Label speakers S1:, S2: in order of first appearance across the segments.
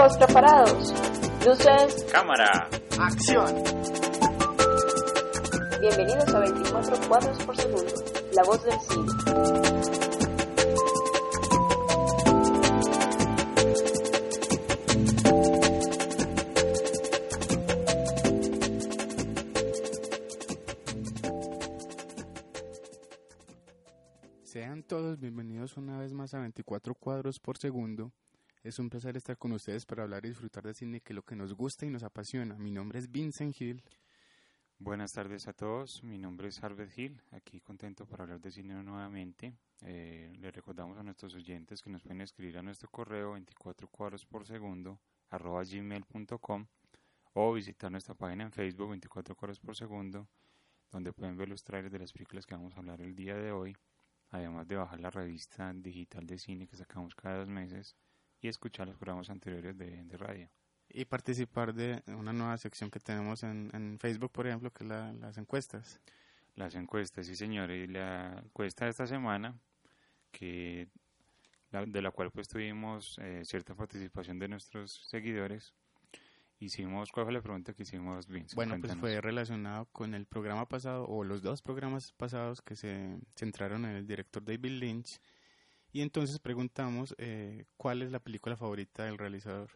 S1: Chicos, preparados. Luces.
S2: Cámara.
S3: Acción.
S1: Bienvenidos a 24 cuadros por segundo. La voz del cine.
S4: Sean todos bienvenidos una vez más a 24 cuadros por segundo. Es un placer estar con ustedes para hablar y disfrutar de cine, que lo que nos gusta y nos apasiona. Mi nombre es Vincent Hill.
S2: Buenas tardes a todos, mi nombre es Harvey Hill, aquí contento para hablar de cine nuevamente. Eh, les recordamos a nuestros oyentes que nos pueden escribir a nuestro correo 24 cuadros por segundo arroba gmail.com o visitar nuestra página en Facebook 24 cuadros por segundo donde pueden ver los trailers de las películas que vamos a hablar el día de hoy, además de bajar la revista digital de cine que sacamos cada dos meses y escuchar los programas anteriores de, de radio.
S4: Y participar de una nueva sección que tenemos en, en Facebook, por ejemplo, que es la- las encuestas.
S2: Las encuestas, sí señores, y la encuesta de esta semana, que la- de la cual pues tuvimos eh, cierta participación de nuestros seguidores, hicimos, ¿cuál fue la pregunta que hicimos, Vince?
S4: Bueno, pues
S2: Cuéntanos.
S4: fue relacionado con el programa pasado, o los dos programas pasados que se centraron en el director David Lynch. Y entonces preguntamos eh, cuál es la película favorita del realizador.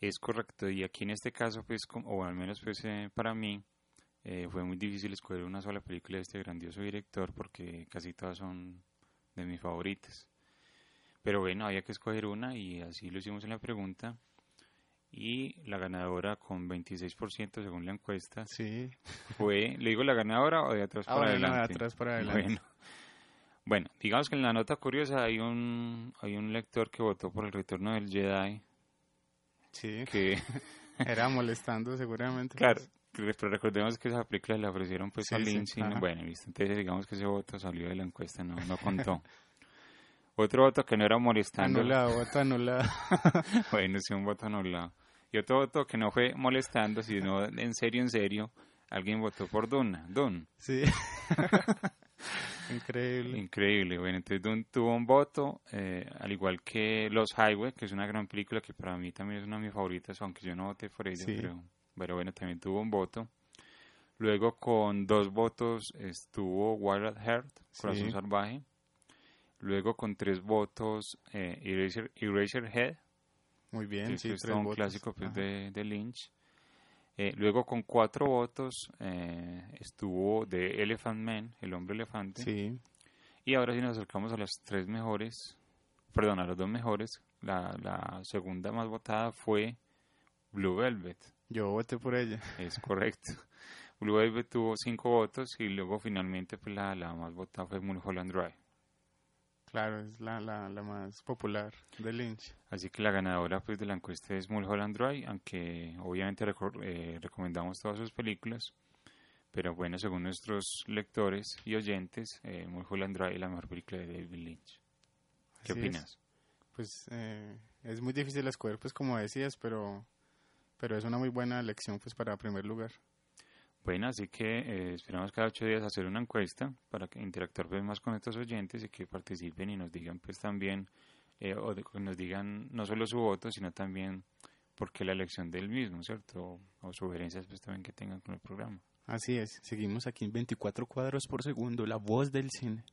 S2: Es correcto, y aquí en este caso, pues, como- o al menos pues eh, para mí, eh, fue muy difícil escoger una sola película de este grandioso director porque casi todas son de mis favoritas. Pero bueno, había que escoger una y así lo hicimos en la pregunta. Y la ganadora con 26% según la encuesta
S4: Sí,
S2: fue, ¿le digo la ganadora o de atrás para
S4: ahora no, de
S2: adelante?
S4: atrás para adelante.
S2: Bueno. Bueno, digamos que en la nota curiosa hay un, hay un lector que votó por el retorno del Jedi
S4: Sí,
S2: que...
S4: era molestando seguramente.
S2: Claro, pero recordemos que esa película la ofrecieron pues
S4: Sí,
S2: a
S4: sí,
S2: Lynch y no-
S4: ajá.
S2: bueno, listo, entonces digamos que ese voto salió de la encuesta, no, no contó. otro voto que no era molestando,
S4: Anulado, voto anulado.
S2: bueno, sí, un voto anulado. Y otro voto que no fue molestando, sino en serio, en serio, alguien votó por Duna, Dune.
S4: Sí. Increíble.
S2: Increíble, bueno, entonces Dune tuvo un voto, eh, al igual que Los Highway, que es una gran película que para mí también es una de mis favoritas, aunque yo no voté por ella,
S4: Sí.
S2: pero, pero bueno, también tuvo un voto. Luego con dos votos estuvo Wild at Heart, Corazón
S4: Sí.
S2: Salvaje. Luego con tres votos eh, Eraser, Eraserhead,
S4: Muy bien, sí,
S2: es
S4: tres
S2: todo un
S4: votos.
S2: clásico pues, de, de Lynch. Eh, luego con cuatro votos eh, estuvo The Elephant Man, El Hombre Elefante.
S4: Sí,
S2: Y ahora sí nos acercamos a las tres mejores, perdón, a las dos mejores. La, la segunda más votada fue Blue Velvet,
S4: yo voté por ella.
S2: es correcto. Blue Velvet tuvo cinco votos y luego finalmente pues, la, la más votada fue Mulholland Drive.
S4: Claro, es la, la, la más popular de Lynch.
S2: Así que la ganadora pues, de la encuesta es Mulholland Drive, aunque obviamente eh, recomendamos todas sus películas. Pero bueno, según nuestros lectores y oyentes, eh, Mulholland Drive es la mejor película de David Lynch. ¿Qué
S4: Así es.
S2: opinas?
S4: Pues eh, es muy difícil escoger, pues como decías, pero, pero es una muy buena elección pues para primer lugar.
S2: Bueno, así que eh, esperamos cada ocho días hacer una encuesta para que interactuar pues, más con estos oyentes y que participen y nos digan pues también, eh, o de- que nos digan no solo su voto, sino también por qué la elección del mismo, ¿cierto? O, o sugerencias pues también que tengan con el programa.
S4: Así es, seguimos aquí en 24 cuadros por segundo, la voz del cine.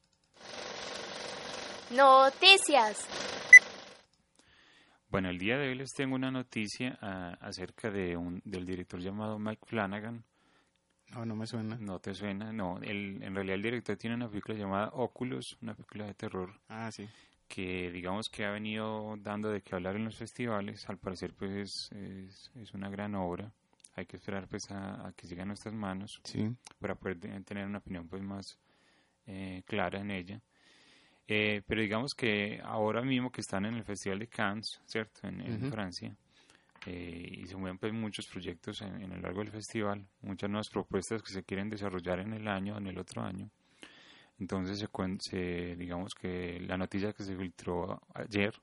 S5: Noticias.
S2: Bueno, el día de hoy les tengo una noticia ah, acerca de un, del director llamado Mike Flanagan.
S4: No, no me suena.
S2: ¿No te suena? No, el, en realidad el director tiene una película llamada Oculus, una película de terror
S4: Ah, sí.
S2: que digamos que ha venido dando de qué hablar en los festivales. Al parecer pues es, es, es una gran obra. Hay que esperar pues a, a que llegue a nuestras manos
S4: Sí,
S2: para poder te- tener una opinión pues más eh, clara en ella. Eh, pero digamos que ahora mismo que están en el Festival de Cannes, ¿cierto? En. Francia, eh, y se mueven pues muchos proyectos en, en el largo del festival, muchas nuevas propuestas que se quieren desarrollar en el año, en el otro año. Entonces se, se- digamos que la noticia que se filtró ayer,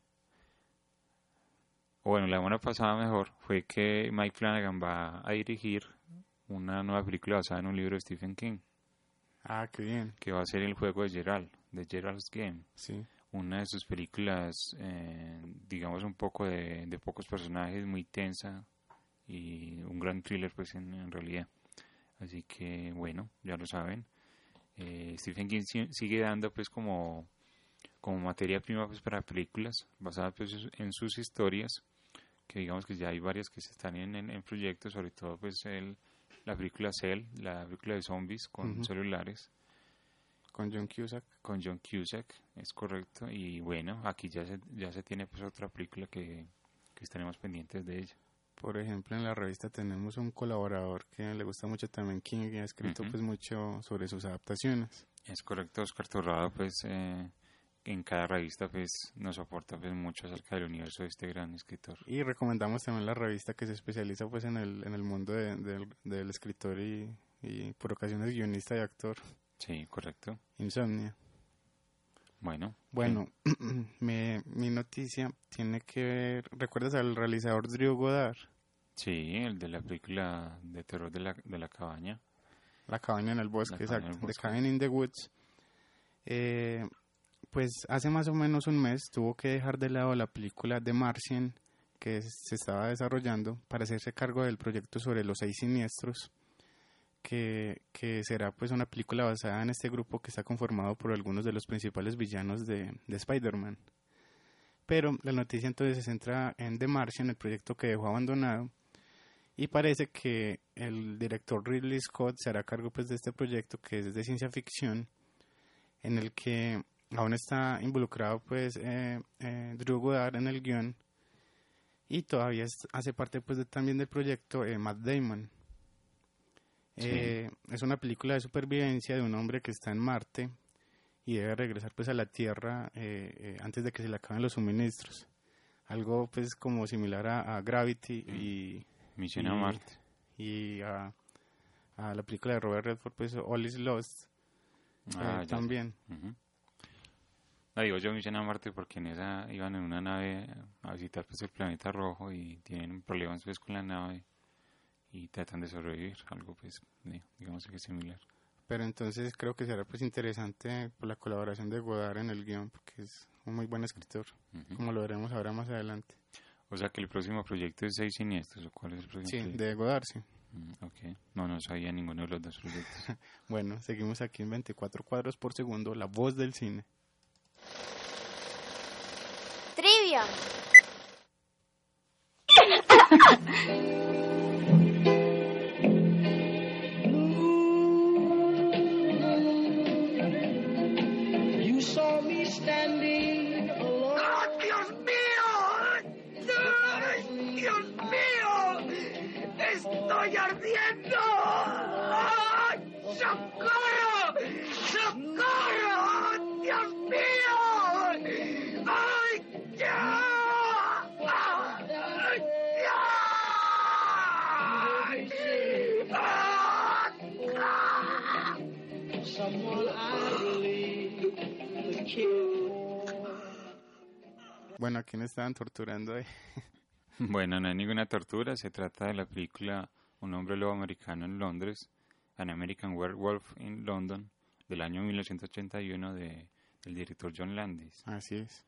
S2: o bueno, la semana pasada mejor, fue que Mike Flanagan va a dirigir una nueva película basada en un libro de Stephen King,
S4: ah, qué bien.
S2: que va a ser El juego de Gerald, de Gerald's Game
S4: Sí,
S2: una de sus películas eh, digamos, un poco de, de pocos personajes, muy tensa y un gran thriller, pues en, en realidad. Así que, bueno, ya lo saben. Eh, Stephen King si- sigue dando, pues, como, como materia prima pues, para películas basadas pues, en sus historias. Que digamos que ya hay varias que se están en, en, en proyectos, sobre todo, pues, el, la película Cell, la película de zombies con celulares
S4: Con John Cusack.
S2: con John Cusack, es correcto. Y bueno, aquí ya se, ya se tiene pues otra película que, que estaremos pendientes de ella.
S4: Por ejemplo, en la revista tenemos un colaborador que le gusta mucho también King y ha escrito pues mucho sobre sus adaptaciones.
S2: Es correcto, Oscar Torrado, pues eh, en cada revista pues nos aporta pues mucho acerca del universo de este gran escritor.
S4: Y recomendamos también la revista que se especializa pues en el, en el mundo de- del, del escritor y, y por ocasiones guionista y actor,
S2: Sí, correcto.
S4: Insomnia.
S2: Bueno,
S4: Bueno, mi, mi noticia tiene que ver, ¿recuerdas al realizador Drew Goddard?
S2: sí, el de la película de terror de la, de la cabaña.
S4: La cabaña en el bosque, exacto. The. Cabin in the Woods. Eh, pues hace más o menos un mes tuvo que dejar de lado la película The Martian que se estaba desarrollando para hacerse cargo del proyecto sobre los seis siniestros, que, que será pues una película basada en este grupo que está conformado por algunos de los principales villanos de, de Spider-Man. Pero la noticia entonces se centra en The Martian, el proyecto que dejó abandonado, y parece que el director Ridley Scott se hará cargo pues de este proyecto que es de ciencia ficción en el que aún está involucrado pues eh, eh, Drew Goddard en el guion y todavía hace parte pues de- también del proyecto eh, Matt Damon
S2: Sí.
S4: Eh, es una película de supervivencia de un hombre que está en Marte y debe regresar pues a la Tierra eh, eh, antes de que se le acaben los suministros algo pues como similar a, a Gravity y
S2: Misión a Marte.
S4: y a, a la película de Robert Redford, pues All is Lost,
S2: Ah,
S4: eh,
S2: ya,
S4: también.
S2: Ujú. No digo yo Misión a Marte porque en esa iban en una nave a visitar pues el planeta rojo y tienen problemas pues con la nave y tratan de sobrevivir, algo pues di- digamos que similar.
S4: Pero entonces creo que será pues interesante por la colaboración de Godard en el guion, porque es un muy buen escritor, como lo veremos ahora más adelante.
S2: O sea que el próximo proyecto es Seis Siniestros, ¿o cuál es el próximo
S4: Sí,
S2: proyecto?
S4: de Godard, sí.
S2: Mm, ok, no, no sabía ninguno de los dos proyectos.
S4: Bueno, seguimos aquí en 24 cuadros por segundo, la voz del cine.
S3: Trivia.
S4: Bueno, ¿a quién estaban torturando ahí?
S2: bueno, no hay ninguna tortura, se trata de la película Un hombre lobo americano en Londres, An American Werewolf in London, del año 1981 de, del director John Landis.
S4: Así es.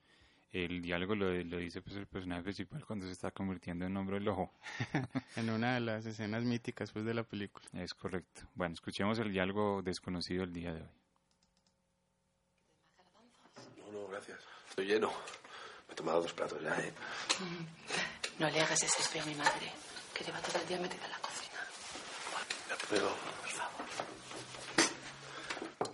S2: El diálogo lo, lo dice pues el personaje principal cuando se está convirtiendo en hombre lobo.
S4: En una de las escenas míticas pues de la película.
S2: Es correcto. Bueno, escuchemos el diálogo desconocido el día de hoy.
S6: No, no, gracias. Estoy lleno. Tomado dos platos ya, ¿eh?
S7: No le hagas ese feo a mi madre, que lleva todo el día metida en la cocina.
S6: Pero
S7: Por favor.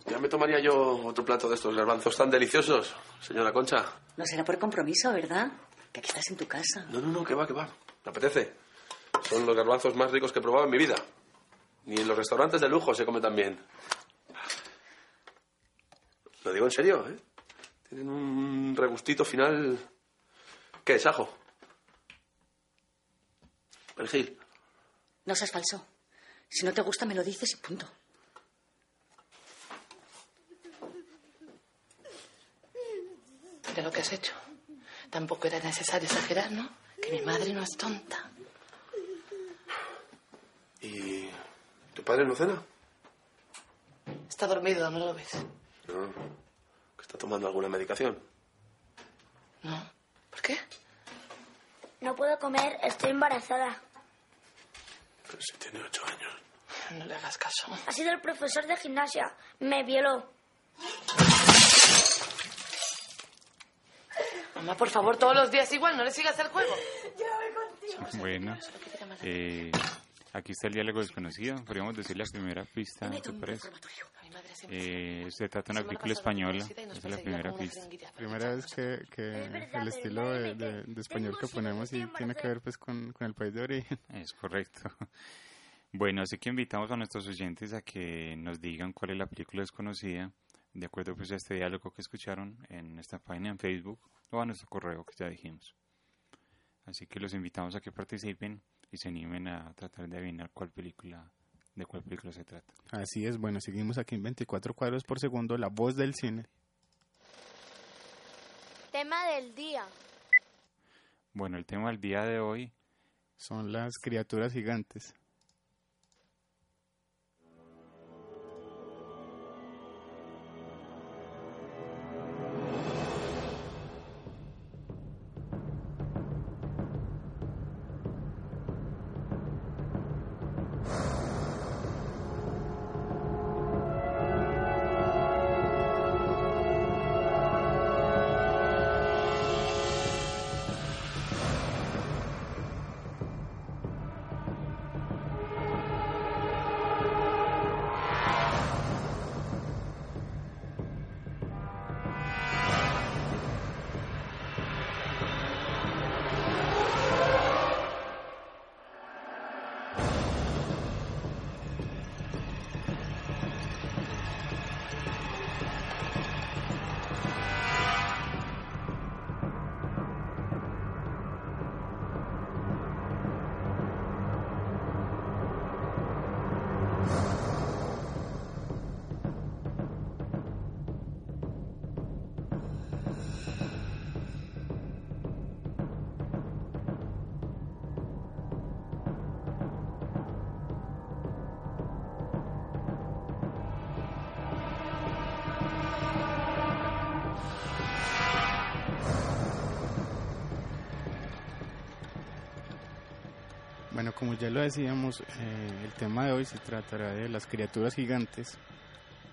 S6: ya me tomaría yo otro plato de estos garbanzos tan deliciosos, señora Concha.
S7: No será por compromiso, ¿verdad? Que aquí estás en tu casa.
S6: No, no, no, que va, que va. Me apetece. Son los garbanzos más ricos que he probado en mi vida. Ni en los restaurantes de lujo se come tan bien. Lo digo en serio, ¿eh? Tienen un regustito final... ¿Qué es, ajo? Perejil.
S7: No seas falso. Si no te gusta, me lo dices y punto. De lo que has hecho. Tampoco era necesario exagerar, ¿no? Que mi madre no es tonta.
S6: ¿Y tu padre no cena?
S7: Está dormido, ¿no lo ves?
S6: No. ¿Que está tomando alguna medicación?
S7: No. ¿Por qué?
S3: no puedo comer, estoy embarazada.
S6: Pero si tiene ocho años.
S7: No le hagas caso.
S3: Ha sido el profesor de gimnasia. Me violó.
S7: Mamá, por favor, todos los días igual, no le sigas el juego.
S2: Bueno, eh, aquí está el diálogo desconocido. Podríamos decir la primera pista, ¿te parece? Eh, se trata de una película española. Esa es la primera pista.
S4: Primera vez que, que el estilo de, de- de español que ponemos y tiene que ver pues con, con el país de origen.
S2: Es correcto. Bueno, así que invitamos a nuestros oyentes a que nos digan cuál es la película desconocida, de acuerdo pues a este diálogo que escucharon en esta página en Facebook o a nuestro correo que ya dijimos. Así que los invitamos a que participen y se animen a tratar de adivinar cuál película, de cuál película se trata.
S4: Así es, bueno, seguimos aquí en 24 cuadros por segundo, la voz del cine.
S8: Tema del día.
S2: Bueno, el tema del día de hoy
S4: Son las criaturas gigantes. Como ya lo decíamos, eh, el tema de hoy se tratará de las criaturas gigantes.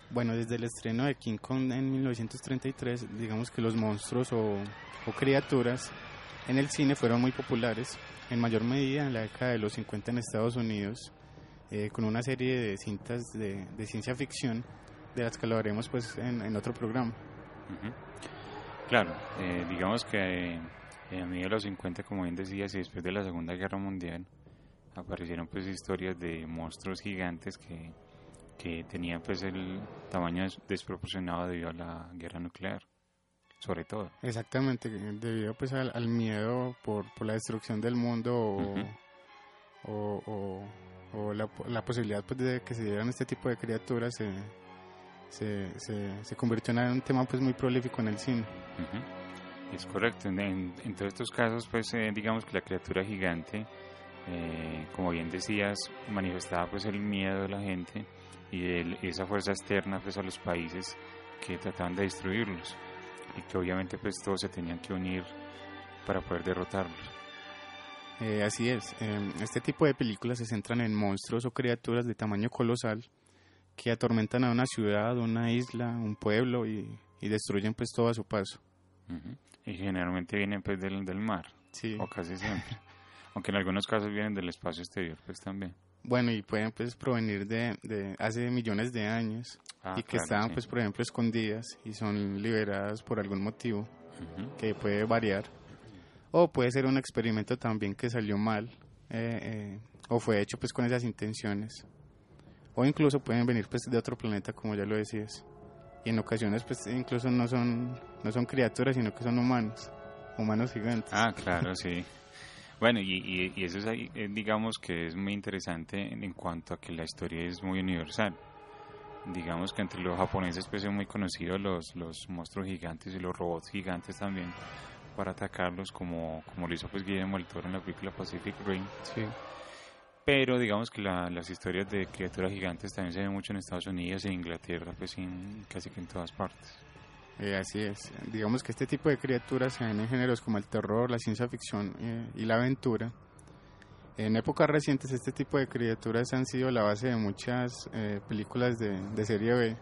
S4: Bueno, desde el estreno de King Kong en 1933, digamos que los monstruos o, o criaturas en el cine fueron muy populares, en mayor medida en la década de los 50 en Estados Unidos, eh, con una serie de cintas de, de ciencia ficción, de las que hablaremos pues en, en otro programa.
S2: Ujú. Claro, eh, digamos que eh, a medida de los 50, como bien decías, y después de la Segunda Guerra Mundial, aparecieron pues historias de monstruos gigantes que, que tenían pues el tamaño des- desproporcionado debido a la guerra nuclear, sobre todo.
S4: Exactamente, debido pues al, al miedo por, por la destrucción del mundo o, o, o- o la, la posibilidad pues de que se dieran este tipo de criaturas se, se, se, se convirtió en un tema pues muy prolífico en el cine.
S2: Ujú. Es correcto. En, en- en todos estos casos, pues eh, digamos que la criatura gigante, eh, como bien decías, manifestaba pues el miedo de la gente y el- esa fuerza externa pues a los países que trataban de destruirlos y que obviamente pues todos se tenían que unir para poder derrotarlos.
S4: Eh, así es, eh, este tipo de películas se centran en monstruos o criaturas de tamaño colosal que atormentan a una ciudad, una isla, un pueblo y, y destruyen pues todo a su paso.
S2: Ujú. Y generalmente vienen pues del, del mar,
S4: Sí.
S2: o casi siempre. Aunque en algunos casos vienen del espacio exterior pues también.
S4: Bueno, y pueden pues provenir de, de hace millones de años
S2: Ah,
S4: y que
S2: claro,
S4: estaban
S2: sí.
S4: pues por ejemplo escondidas y son liberadas por algún motivo que puede variar. O puede ser un experimento también que salió mal eh, eh, o fue hecho pues con esas intenciones. O incluso pueden venir pues de otro planeta como ya lo decías. Y en ocasiones pues incluso no son, no son criaturas sino que son humanos, humanos gigantes.
S2: Ah, claro, sí. Bueno, y, y, y eso es ahí, eh, digamos que es muy interesante en, en cuanto a que la historia es muy universal. Digamos que entre los japoneses pues son muy conocidos los, los monstruos gigantes y los robots gigantes también para atacarlos como, como lo hizo pues Guillermo del Toro en la película Pacific Rim.
S4: Sí.
S2: Pero digamos que la- las historias de criaturas gigantes también se ven mucho en Estados Unidos e Inglaterra, pues en, casi que en todas partes.
S4: Eh, así es. Digamos que este tipo de criaturas se ven en géneros como el terror, la ciencia ficción eh, y la aventura. En épocas recientes este tipo de criaturas han sido la base de muchas eh, películas de, de serie B,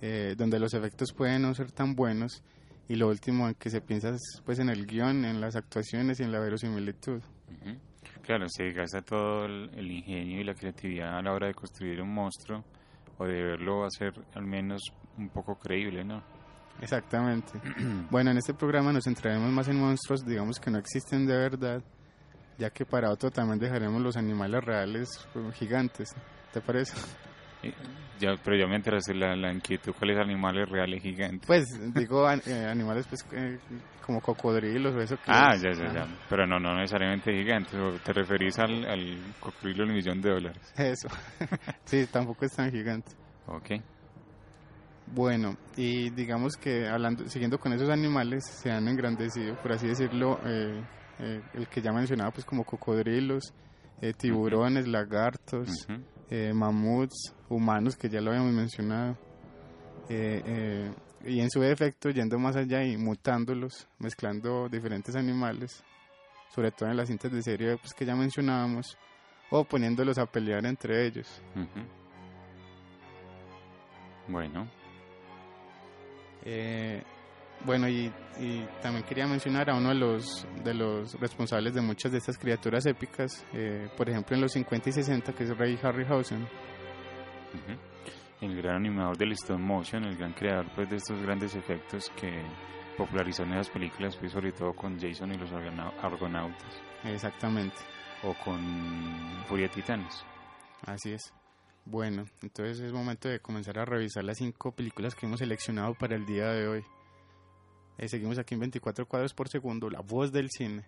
S4: eh, donde los efectos pueden no ser tan buenos y lo último en que se piensa es pues en el guion, en las actuaciones y en la verosimilitud.
S2: Claro, se gasta todo el, el ingenio y la creatividad a la hora de construir un monstruo o de verlo hacer al menos un poco creíble, ¿no?
S4: Exactamente. bueno, en este programa nos centraremos más en monstruos, digamos que no existen de verdad, ya que para otro también dejaremos los animales reales eh, gigantes. ¿Te parece?
S2: Ya, pero ya me entraste la, la inquietud, ¿cuáles animales reales gigantes?
S4: Pues digo an- eh, animales pues eh, como cocodrilos o eso que
S2: ah,
S4: es-
S2: ya, ya, ya. Pero no, no necesariamente gigantes. ¿o ¿Te referís al, al cocodrilo del millón de dólares?
S4: Eso. sí, tampoco es tan gigante.
S2: Ok.
S4: Bueno, y digamos que hablando, siguiendo con esos animales, se han engrandecido, por así decirlo, eh, eh, el que ya mencionaba, pues como cocodrilos, eh, tiburones, lagartos, eh, mamuts, humanos, que ya lo habíamos mencionado, eh, eh, y en su defecto, yendo más allá y mutándolos, mezclando diferentes animales, sobre todo en las cintas de serie pues, que ya mencionábamos, o poniéndolos a pelear entre ellos.
S2: Bueno,
S4: Eh, bueno, y, y también quería mencionar a uno de los, de los responsables de muchas de estas criaturas épicas, eh, por ejemplo en los 50 y 60, que es Ray Harryhausen.
S2: ujú. el gran animador del stop motion, el gran creador pues, de estos grandes efectos que popularizó en esas películas, pues, sobre todo con Jason y los Argona- Argonautas,
S4: Exactamente,
S2: o con Furia de Titanes.
S4: así es. Bueno, entonces es momento de comenzar a revisar las cinco películas que hemos seleccionado para el día de hoy. Eh, seguimos aquí en 24 cuadros por segundo, la voz del cine.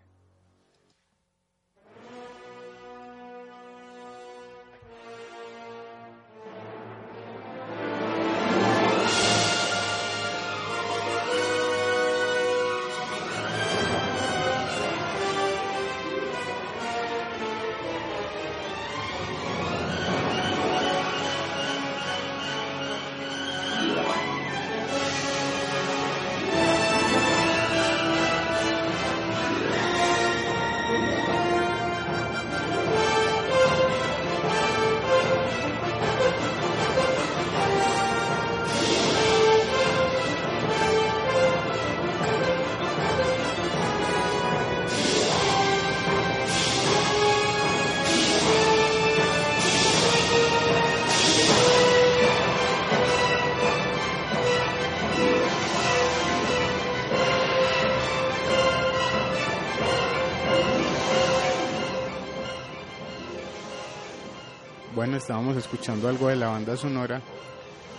S4: Bueno, estábamos escuchando algo de la banda sonora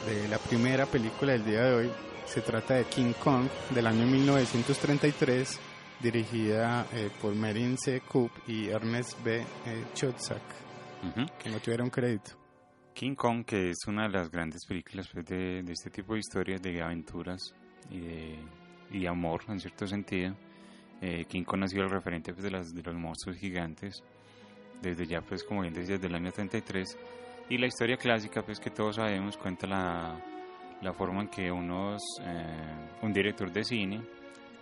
S4: de la primera película del día de hoy. Se trata de King Kong del año 1933, dirigida eh, por Merin C. Coop y Ernest B. eh, Chotzak,
S2: Ujú.
S4: que no tuvieron crédito.
S2: King Kong, que es una de las grandes películas pues, de, de este tipo de historias, de aventuras y de, y de amor, en cierto sentido. Eh, King Kong ha sido el referente pues, de, las, de los monstruos gigantes, desde ya, pues como bien decía, desde el año 33. Y la historia clásica, pues que todos sabemos, cuenta la, la forma en que unos, eh, un director de cine,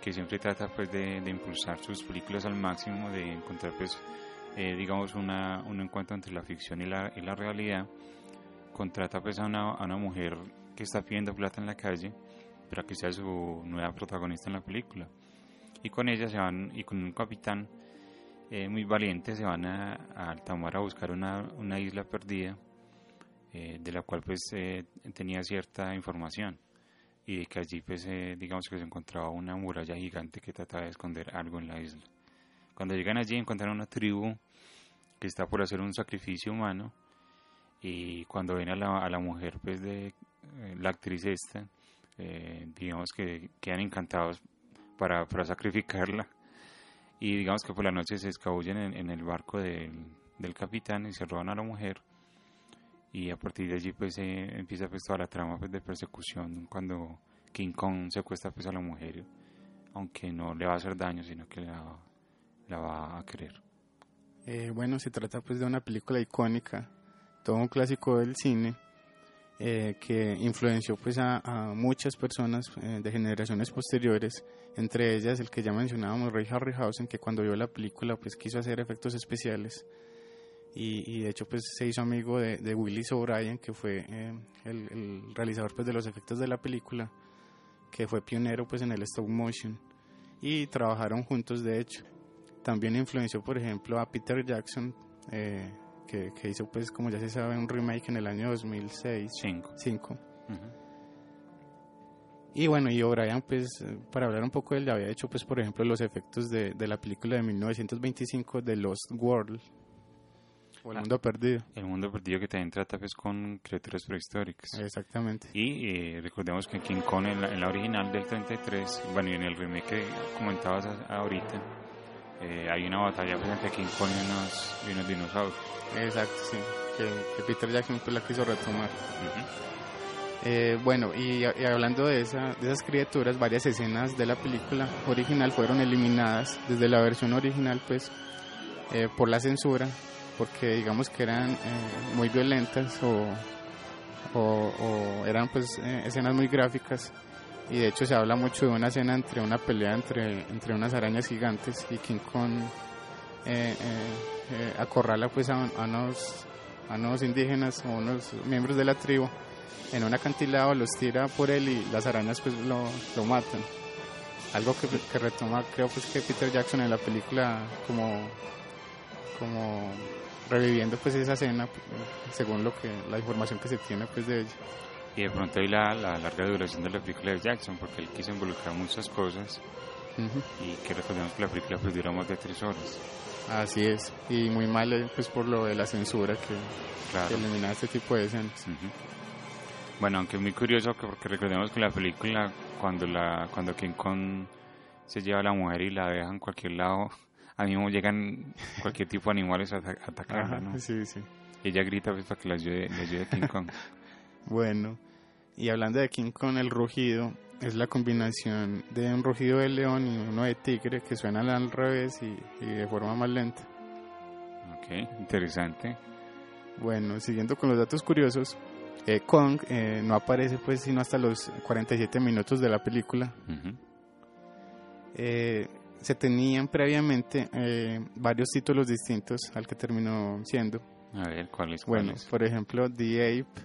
S2: que siempre trata pues de, de impulsar sus películas al máximo, de encontrar pues, eh, digamos, una, un encuentro entre la ficción y la, y la realidad, contrata pues a una, a una mujer que está pidiendo plata en la calle para que sea su nueva protagonista en la película. Y con ella se van, y con un capitán eh, muy valiente, se van a, a alta mar a buscar una, isla perdida, eh, de la cual pues eh, tenía cierta información. Y que allí pues digamos que se encontraba una muralla gigante que trataba de esconder algo en la isla. Cuando llegan allí encuentran una tribu que está por hacer un sacrificio humano y cuando ven a la, a la mujer pues de la actriz esta digamos que quedan encantados para, para sacrificarla y digamos que por la noche se escabullen en, en el barco del, del capitán y se roban a la mujer y a partir de allí pues eh, empieza pues toda la trama pues, de persecución cuando King Kong secuestra pues a la mujer aunque no le va a hacer daño sino que la, va a querer
S4: Eh, bueno, se trata pues de una película icónica, todo un clásico del cine. Eh, que influenció pues a, a muchas personas eh, de generaciones posteriores, entre ellas el que ya mencionábamos, Ray Harryhausen, que cuando vio la película pues quiso hacer efectos especiales y, y de hecho pues se hizo amigo de, de Willis O'Brien, que fue eh, el, el realizador pues de los efectos de la película, que fue pionero pues en el stop motion y trabajaron juntos de hecho. También influenció por ejemplo a Peter Jackson, eh, que, que hizo pues como ya se sabe un remake en el año 2006
S2: Cinco.
S4: 5
S2: Ujú.
S4: y bueno y O'Brien pues eh, para hablar un poco él había hecho pues por ejemplo los efectos de, de la película de 1925 de Lost World o el
S2: Ah.
S4: mundo perdido
S2: El mundo perdido que también trata pues con criaturas prehistóricas.
S4: exactamente
S2: Y eh, recordemos que King Kong en la, en la original del 33, bueno, y en el remake que comentabas ahorita, eh, hay una batalla pues, entre King Kong y unos, y unos dinosaurios.
S4: exacto sí que, que Peter Jackson pues la quiso retomar. Eh, bueno, y, y hablando de, esa, de esas criaturas, varias escenas de la película original fueron eliminadas desde la versión original, pues, eh, por la censura, porque digamos que eran eh, muy violentas o, o- o eran pues eh, escenas muy gráficas. Y de hecho se habla mucho de una escena entre una pelea entre, entre unas arañas gigantes y King Kong eh, eh, eh, acorrala pues a, a unos, a unos indígenas o unos miembros de la tribu en un acantilado, los tira por él y las arañas pues lo, lo matan. Algo que, que retoma creo pues que Peter Jackson en la película como, como reviviendo pues esa escena según lo que la información que se tiene pues de ella.
S2: Y de pronto hay la, la larga duración de la película de Jackson, porque él quiso involucrar muchas cosas y que recordemos que la película pues dura más de tres horas.
S4: Así es, y muy mal eh, pues por lo de la censura que,
S2: Claro.
S4: que elimina este tipo de escenas.
S2: Bueno, aunque es muy curioso que porque recordemos que la película cuando la cuando King Kong se lleva a la mujer y la deja en cualquier lado, a mismo llegan cualquier tipo de animales a ata- a atacarla, ¿no?
S4: sí, sí.
S2: Y ella grita pues para que la ayude, le ayude King Kong.
S4: Bueno, y hablando de King Kong, el rugido es la combinación de un rugido de león y uno de tigre que suenan al revés y, y de forma más lenta.
S2: ok, interesante.
S4: Bueno, siguiendo con los datos curiosos, eh, Kong eh, no aparece pues sino hasta los 47 minutos de la película. Eh, se tenían previamente eh, varios títulos distintos al que terminó siendo.
S2: A ver, ¿cuál es?
S4: Bueno,
S2: cuál
S4: por ejemplo, The Ape,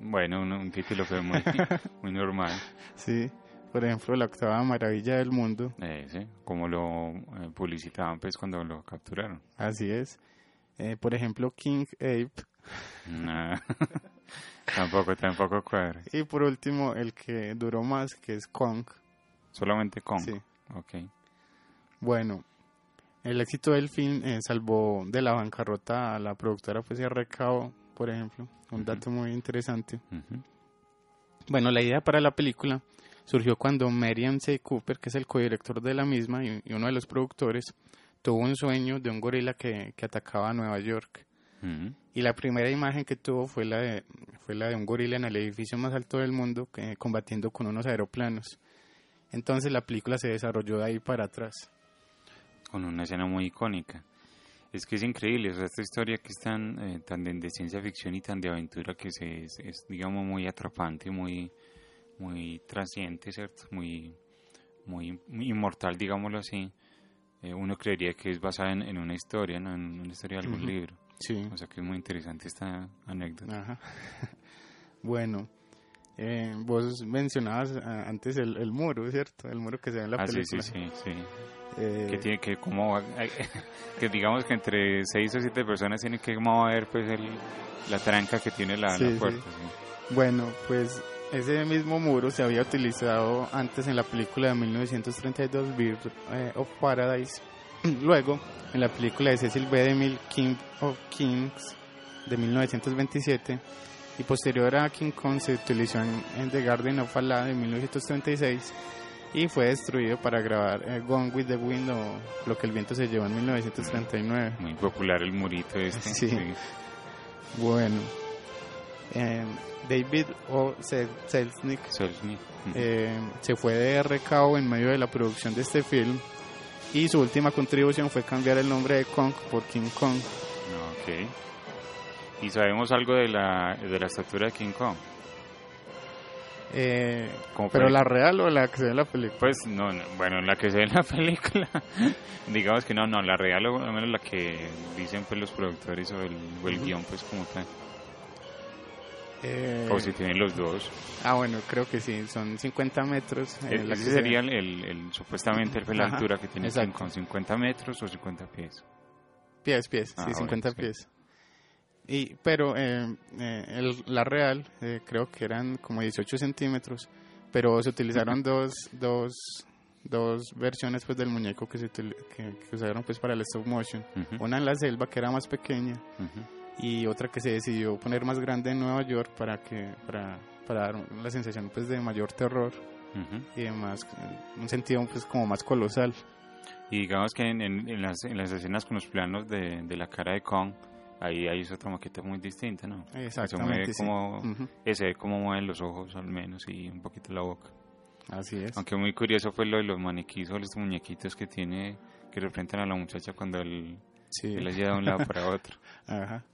S2: Bueno, un, un título fue muy, muy normal.
S4: sí, por ejemplo, la octava maravilla del mundo,
S2: Ese, como lo eh, publicitaban pues cuando lo capturaron.
S4: así es. Eh, por ejemplo, King Ape,
S2: Nah. tampoco, tampoco cuadra.
S4: Y por último, el que duró más, que es Kong.
S2: Solamente Kong.
S4: Sí.
S2: Ok.
S4: Bueno, el éxito del film eh, salvó de la bancarrota a la productora pues RKO, por ejemplo. Un
S2: Ujú.
S4: dato muy interesante. Bueno, la idea para la película surgió cuando Marion C. Cooper, que es el codirector de la misma y, y uno de los productores, tuvo un sueño de un gorila que, que atacaba a Nueva York. Y la primera imagen que tuvo fue la de, fue la de un gorila en el edificio más alto del mundo que, combatiendo con unos aeroplanos. Entonces la película se desarrolló de ahí para atrás.
S2: Con una escena muy icónica. Es que es increíble, o sea, esta historia que es tan, eh, tan de, de ciencia ficción y tan de aventura que se, es, es, digamos, muy atrapante, muy, muy trasciente, ¿cierto? Muy, muy, muy inmortal, digámoslo así. Eh, uno creería que es basada en, en una historia, ¿no? En una historia de algún libro.
S4: Sí.
S2: O sea que es muy interesante esta anécdota.
S4: Ajá. bueno, eh, vos mencionabas ah, antes el, el muro, ¿cierto? El muro que se ve en la
S2: ah,
S4: película.
S2: sí, sí, sí.
S4: Eh,
S2: que tiene que como que digamos que entre seis o siete personas tienen que mover pues el, la tranca que tiene la,
S4: Sí,
S2: la puerta sí.
S4: Bueno, pues ese mismo muro se había utilizado antes en la película de 1932, Bird eh, of Paradise. Luego, en la película de Cecil B. DeMille, King of Kings, de 1927. Y posterior a King Kong se utilizó en, The Garden of Allah de 1936 y fue destruido para grabar eh, Gone with the Wind o Lo que el viento se llevó en 1939.
S2: muy popular el murito este
S4: Sí. Bueno, eh, David O. Sel- Selznick
S2: Selznick.
S4: Eh, se fue de RKO en medio de la producción de este film y su última contribución fue cambiar el nombre de Kong por King Kong.
S2: ok ¿Y sabemos algo de la, de la estatura de King Kong?
S4: Eh, ¿Pero
S2: fue-
S4: la real o la que se ve en la película?
S2: Pues no, no, bueno, la que se ve en la película, digamos que no, no, la real o al menos la que dicen pues los productores o el, o el guion pues como tal,
S4: Eh,
S2: o si tienen los dos.
S4: Ah, bueno, creo que sí, son 50 metros. eh,
S2: E-
S4: la que
S2: Ese
S4: se-
S2: sería el, el- el- supuestamente el- la
S4: Ajá,
S2: altura que tiene King. Kong, 50 metros o 50 pies.
S4: Pies, pies,
S2: Ah,
S4: sí,
S2: bueno,
S4: 50
S2: sí.
S4: pies. Y, pero eh, eh, el- la real eh, creo que eran como 18 centímetros, pero se utilizaron dos, dos, dos versiones pues del muñeco que se que, que usaron pues para el stop motion. Una en la selva que era más pequeña
S2: ujú.
S4: y otra que se decidió poner más grande en Nueva York para que para, para dar la sensación pues de mayor terror y de más un sentido pues como más colosal.
S2: Y digamos que en, en- en las, en las escenas con los planos de, de la cara de Kong, ahí hay otra maqueta muy distinta, ¿no?
S4: Exactamente,
S2: Se
S4: sí.
S2: mueve como,
S4: Ujú,
S2: eh, se ve cómo mueven los ojos al menos y un poquito la boca.
S4: Así es.
S2: Aunque muy curioso fue lo de los maniquís o los muñequitos que tiene, que representan a la muchacha cuando él,
S4: Sí.
S2: él la lleva de un lado para otro.
S4: Ajá.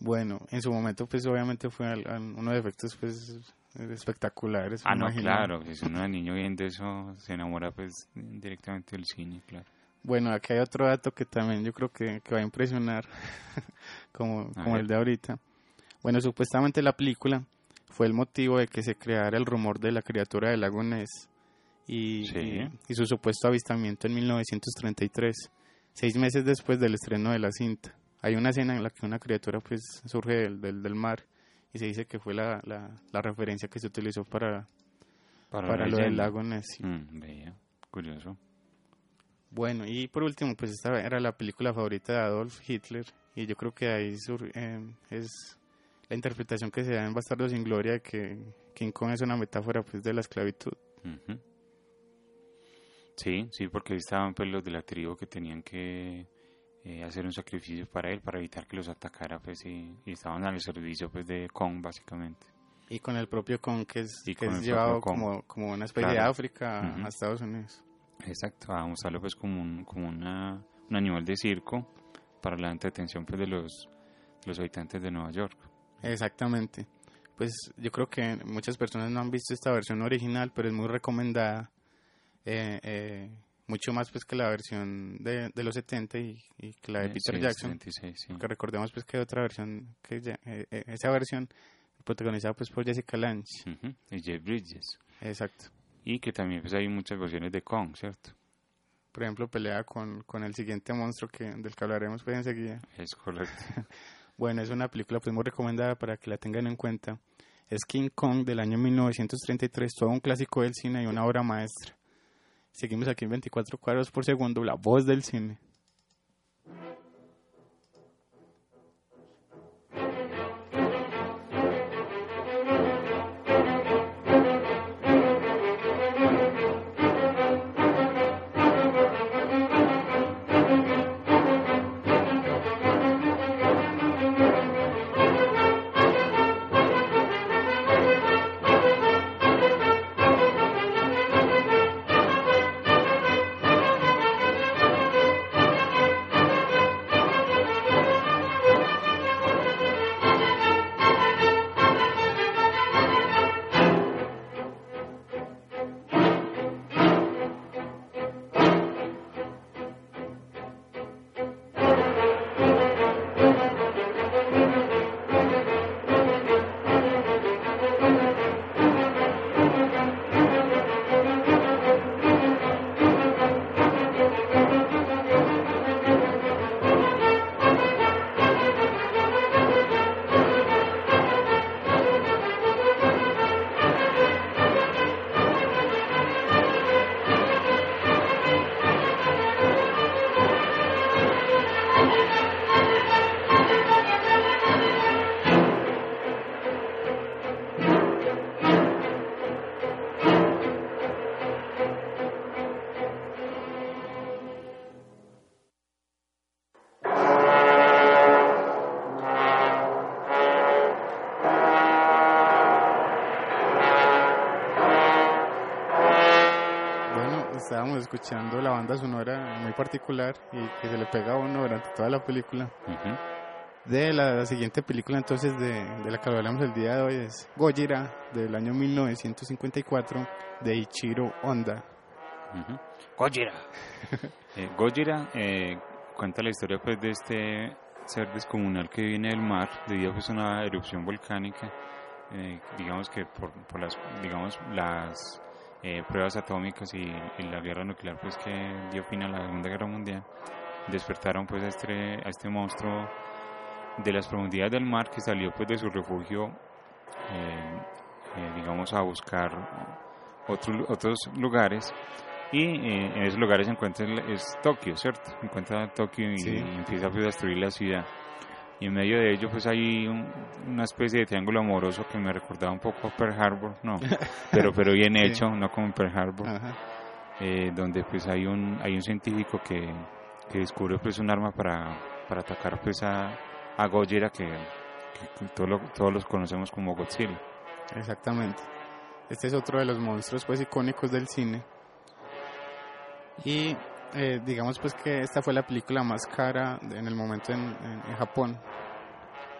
S4: Bueno, en su momento, pues obviamente fue al- al- uno de efectos pues espectaculares.
S2: Ah, no,
S4: imagino.
S2: claro, si uno de niño viendo eso se enamora pues directamente del cine, claro.
S4: Bueno, aquí hay otro dato que también yo creo que, que va a impresionar, como,
S2: A
S4: como
S2: ver.
S4: el de ahorita. Bueno, supuestamente la película fue el motivo de que se creara el rumor de la criatura del lago Ness y,
S2: Sí.
S4: y, y su supuesto avistamiento en 1933, seis meses después del estreno de la cinta. Hay una escena en la que una criatura pues surge del, del, del mar y se dice que fue la, la, la referencia que se utilizó para,
S2: Para,
S4: lo del lago Ness.
S2: Mm, curioso.
S4: Bueno, y por último, pues esta era la película favorita de Adolf Hitler y yo creo que ahí sur- eh, es la interpretación que se da en Bastardo sin Gloria de que King Kong es una metáfora pues de la esclavitud.
S2: Sí, sí, porque ahí estaban pues los de la tribu que tenían que eh, hacer un sacrificio para él, para evitar que los atacara, pues, y, y estaban al servicio pues de Kong, básicamente.
S4: Y con el propio Kong que es, que llevado como, como una especie de. África a Estados Unidos.
S2: Exacto, a mostrarlo pues como un, como una, un animal de circo para la entretención pues de los, de los habitantes de Nueva York.
S4: Exactamente. Pues yo creo que muchas personas no han visto esta versión original, pero es muy recomendada. eh, eh, mucho más pues que la versión de, de los 70 y, y que la de
S2: Eh,
S4: Peter
S2: sí,
S4: Jackson.
S2: 76, sí.
S4: Porque recordemos pues que otra versión, que ya- eh, eh, esa versión protagonizada pues por Jessica Lange.
S2: Ujú, Y Jeff Bridges.
S4: Exacto.
S2: Y que también pues hay muchas versiones de Kong, ¿cierto?
S4: Por ejemplo, pelea con, con el siguiente monstruo que, del que hablaremos pues enseguida.
S2: Es correcto.
S4: Bueno, es una película pues muy recomendada para que la tengan en cuenta. Es King Kong del año 1933, todo un clásico del cine y una obra maestra. Seguimos aquí en 24 cuadros por segundo, la voz del cine. Escuchando la banda sonora muy particular y que se le pega a uno durante toda la película.
S2: Ujú.
S4: De la, siguiente película entonces de, de, la que hablamos el día de hoy es Gojira del año 1954 de Ichiro Honda.
S2: Uh -huh. Gojira. eh, Gojira eh, cuenta la historia pues de este ser descomunal que viene del mar debido pues, a una erupción volcánica. Eh, digamos que por, por, las digamos las eh, pruebas atómicas y, y, la guerra nuclear pues que dio fin a la segunda guerra mundial despertaron pues a este, a este monstruo de las profundidades del mar que salió pues de su refugio eh, eh, digamos a buscar otro, otros lugares. Y en esos lugares se encuentra es Tokio cierto encuentra Tokio y,
S4: Sí.
S2: y empieza pues, a destruir la ciudad y en medio de ello pues hay un- una especie de triángulo amoroso que me recordaba un poco a Pearl Harbor no pero pero bien
S4: Sí.
S2: hecho no como Pearl Harbor eh, donde pues hay un hay un científico que, que descubre pues un arma para, para atacar pues a, a Gojira que, que todo lo- todos los conocemos como Godzilla
S4: Exactamente. Este es otro de los monstruos pues icónicos del cine. Y eh, digamos pues que esta fue la película más cara en el momento en, en- en Japón.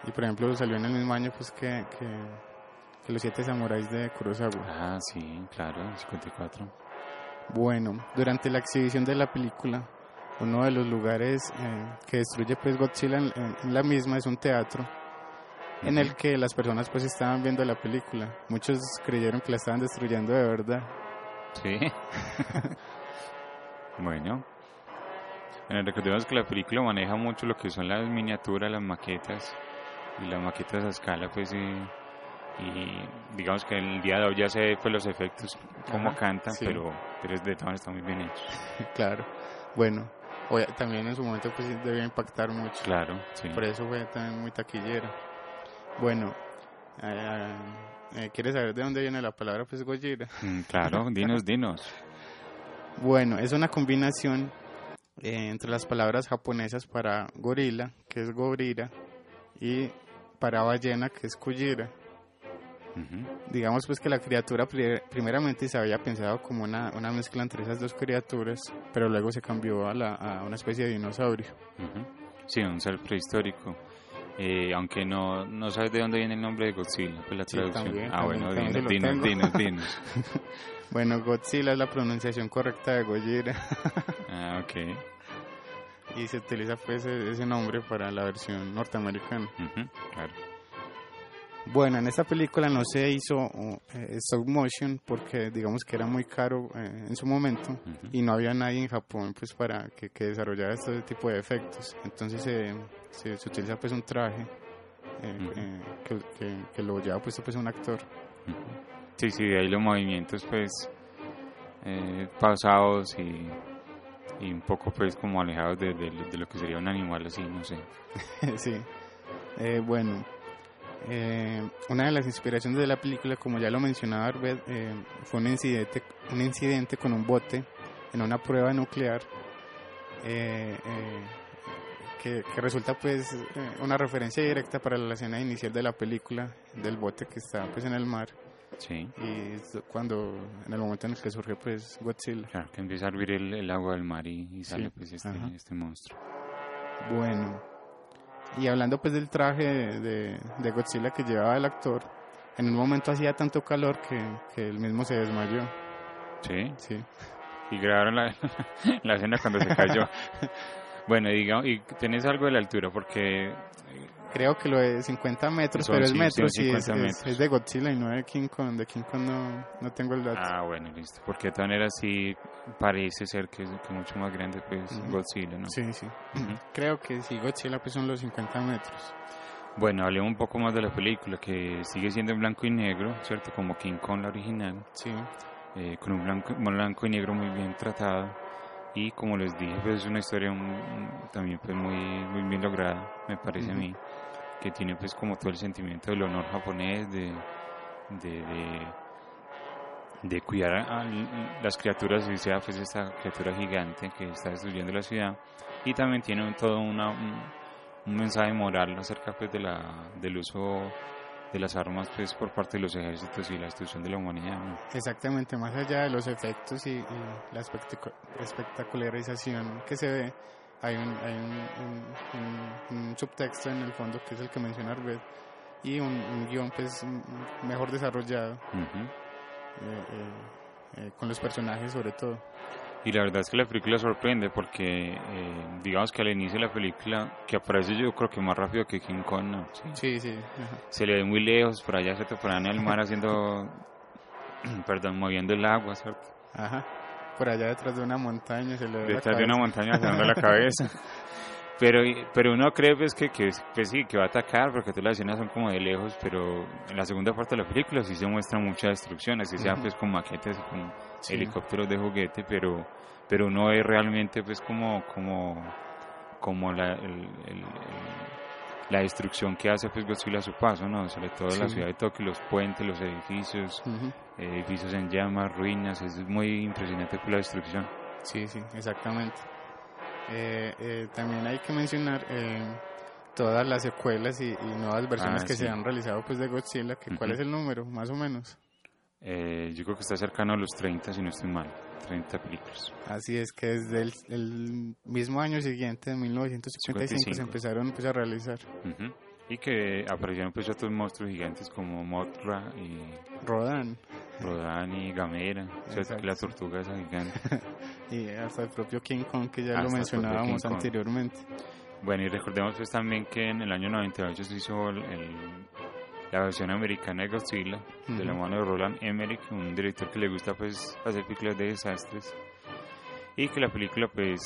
S4: Y por ejemplo salió en el mismo año pues que, que, que Los Siete Samuráis de Kurosawa.
S2: ah sí claro 54
S4: Bueno, durante la exhibición de la película, uno de los lugares eh, que destruye pues Godzilla en, en- en la misma es un teatro en el que las personas pues estaban viendo la película. Muchos creyeron que la estaban destruyendo de verdad.
S2: sí bueno bueno, recordemos que la película maneja mucho lo que son las miniaturas, las maquetas y las maquetas a escala, pues y, y digamos que el día de hoy ya se ve pues los efectos, cómo cantan,
S4: sí.
S2: pero, pero de todas está muy bien hecho.
S4: claro. Bueno, oye, también en su momento pues debió impactar mucho.
S2: Claro, sí.
S4: Por eso fue también muy taquillera. Bueno, eh, eh, ¿quieres saber de dónde viene la palabra pues Gojira?
S2: Mm, Claro, dinos, dinos.
S4: Bueno, es una combinación eh, entre las palabras japonesas para gorila, que es gorira, y para ballena, que es kujira. Digamos pues que la criatura pri- primeramente se había pensado como una, una mezcla entre esas dos criaturas, pero luego se cambió a, la, a una especie de dinosaurio.
S2: ujú. Sí, un ser prehistórico. Eh, aunque no, no sabes de dónde viene el nombre de Godzilla, pues la
S4: Sí,
S2: traducción.
S4: también,
S2: ah,
S4: también,
S2: bueno, dinos, dinos, dinos, dinos.
S4: Bueno, Godzilla es la pronunciación correcta de Gojira
S2: Ah, ok.
S4: y se utiliza pues e- ese nombre para la versión norteamericana.
S2: Claro.
S4: Bueno, en esta película no se hizo eh, stop motion porque digamos que era muy caro eh, en su momento y no había nadie en Japón pues para que, que desarrollara este tipo de efectos. Entonces eh, se, se utiliza pues un traje eh, eh, que, que, que lo lleva puesto pues un actor.
S2: Sí, sí, de ahí los movimientos pues eh, pausados y, un poco pues como alejados de, lo que sería un animal así, no sé.
S4: sí. Eh, bueno, eh, una de las inspiraciones de la película, como ya lo mencionaba Arbet, eh, fue un incidente, un incidente con un bote en una prueba nuclear eh, que, que resulta pues una referencia directa para la escena inicial de la película del bote que está pues en el mar
S2: Sí,
S4: y cuando en el momento en el que surge pues Godzilla.
S2: claro, que empieza a hervir el, el agua del mar y, y sale
S4: Sí,
S2: pues este,
S4: ajá.
S2: este monstruo.
S4: Bueno, y hablando pues del traje de, de- Godzilla que llevaba el actor, en un momento hacía tanto calor que, que él mismo se desmayó.
S2: Sí,
S4: Sí,
S2: y grabaron la, la escena cuando se cayó. bueno, digamos, y tenés algo de la altura porque
S4: creo que lo de 50 metros,
S2: Son,
S4: pero es
S2: sí,
S4: metros,
S2: son
S4: sí, es,
S2: 50
S4: es- es de Godzilla y no de King Kong. De King Kong no, no tengo el dato.
S2: Ah, bueno, listo. Porque de todas maneras sí parece ser que es que mucho más grande pues
S4: Ujú.
S2: Godzilla, ¿no?
S4: Sí, sí.
S2: Ujú.
S4: Creo que sí, Godzilla pues son los 50 metros.
S2: Bueno, hablemos un poco más de la película, que sigue siendo en blanco y negro, ¿cierto? Como King Kong la original,
S4: Sí,
S2: eh, con un blanco, blanco y negro muy bien tratado. Y como les dije, pues es una historia un- también pues muy, muy bien lograda, me parece a
S4: Ujú.
S2: mí, que tiene pues como todo el sentimiento del honor japonés, de, de, de, de cuidar a, las criaturas, y sea pues esta criatura gigante que está destruyendo la ciudad. Y también tiene todo una, un, un mensaje moral acerca pues de la, del uso de las armas pues por parte de los ejércitos y la destrucción de la humanidad. ¿no?
S4: exactamente. Más allá de los efectos y, y la espectacu- espectacularización que se ve, hay un, hay un, un- subtexto en el fondo que es el que menciona Arbet y un, guion pues mejor desarrollado eh, eh, eh, con los personajes sobre todo.
S2: Y la verdad es que la película sorprende porque, eh, digamos que al inicio de la película, que aparece yo creo que más rápido que King Kong, ¿no? Sí.
S4: Sí.
S2: Se le ve muy lejos, por allá. Por allá en el mar haciendo, perdón, moviendo el agua, ¿cierto?
S4: Ajá. Por allá detrás de una montaña se le
S2: Detrás de una montaña dando la cabeza. Pero, pero uno cree pues que, que, pues sí, que va a atacar porque todas las escenas son como de lejos, pero en la segunda parte de la película sí se muestra mucha destrucción, así sea pues con maquetes y con
S4: Sí.
S2: helicópteros de juguete, pero pero uno ve realmente pues como como como la el- el- el- la destrucción que hace pues Godzilla a su paso, ¿no? Sobre todo la
S4: Sí.
S2: ciudad de Tokio, los puentes, los edificios, edificios en llamas, ruinas, es muy impresionante por la destrucción.
S4: Sí, sí, exactamente. Eh, eh, también hay que mencionar eh, todas las secuelas y, y nuevas versiones
S2: Ah,
S4: que
S2: sí.
S4: se han realizado pues de Godzilla, que ¿cuál es el número, más o menos?
S2: Eh, yo creo que está cercano a los 30, si no estoy mal, 30 películas.
S4: Así es que desde el, el mismo año siguiente, de 1955, se
S2: 55.
S4: empezaron pues, a realizar.
S2: Y que aparecieron pues otros monstruos gigantes como Mothra y
S4: Rodan
S2: Rodan y Gamera.
S4: Exacto.
S2: Que la tortuga esa gigante.
S4: y hasta el propio King Kong que ya
S2: Hasta
S4: lo mencionábamos anteriormente.
S2: Bueno, y recordemos pues también que en el año 98 se hizo el- el- la versión americana de Godzilla, de la mano de Roland Emmerich, un director que le gusta pues hacer películas de desastres. Y que la película pues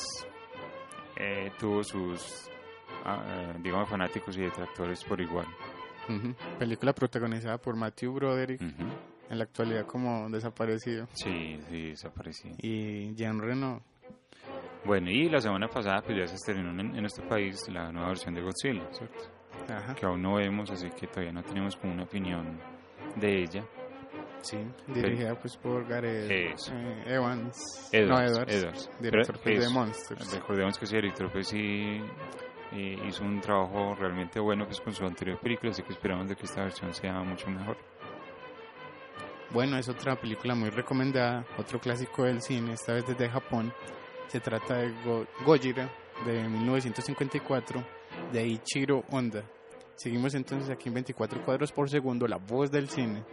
S2: eh, tuvo sus, ah, eh, digamos, fanáticos y detractores por igual.
S4: Ujú. Película protagonizada por Matthew Broderick,
S2: Ujú.
S4: en la actualidad como desaparecido,
S2: Sí, sí, desapareció.
S4: y Jean Reno.
S2: Bueno, y la semana pasada pues ya se estrenó en, en nuestro país la nueva versión de Godzilla, ¿cierto?
S4: Ajá,
S2: Que aún no vemos, así que todavía no tenemos como una opinión de ella.
S4: sí, dirigida pues por Gareth eh, Evans.
S2: Edwards,
S4: no, Edwards,
S2: Edwards.
S4: director
S2: Pero
S4: pues, de Monsters.
S2: Recordemos que ese director pues sí eh, hizo un trabajo realmente bueno pues con su anterior película, así que esperamos de que esta versión sea mucho mejor.
S4: Bueno, es otra película muy recomendada, otro clásico del cine, esta vez desde Japón. Se trata de Go- Gojira, de 1954, de Ichiro Honda. Seguimos entonces aquí en 24 cuadros por segundo, la voz del cine.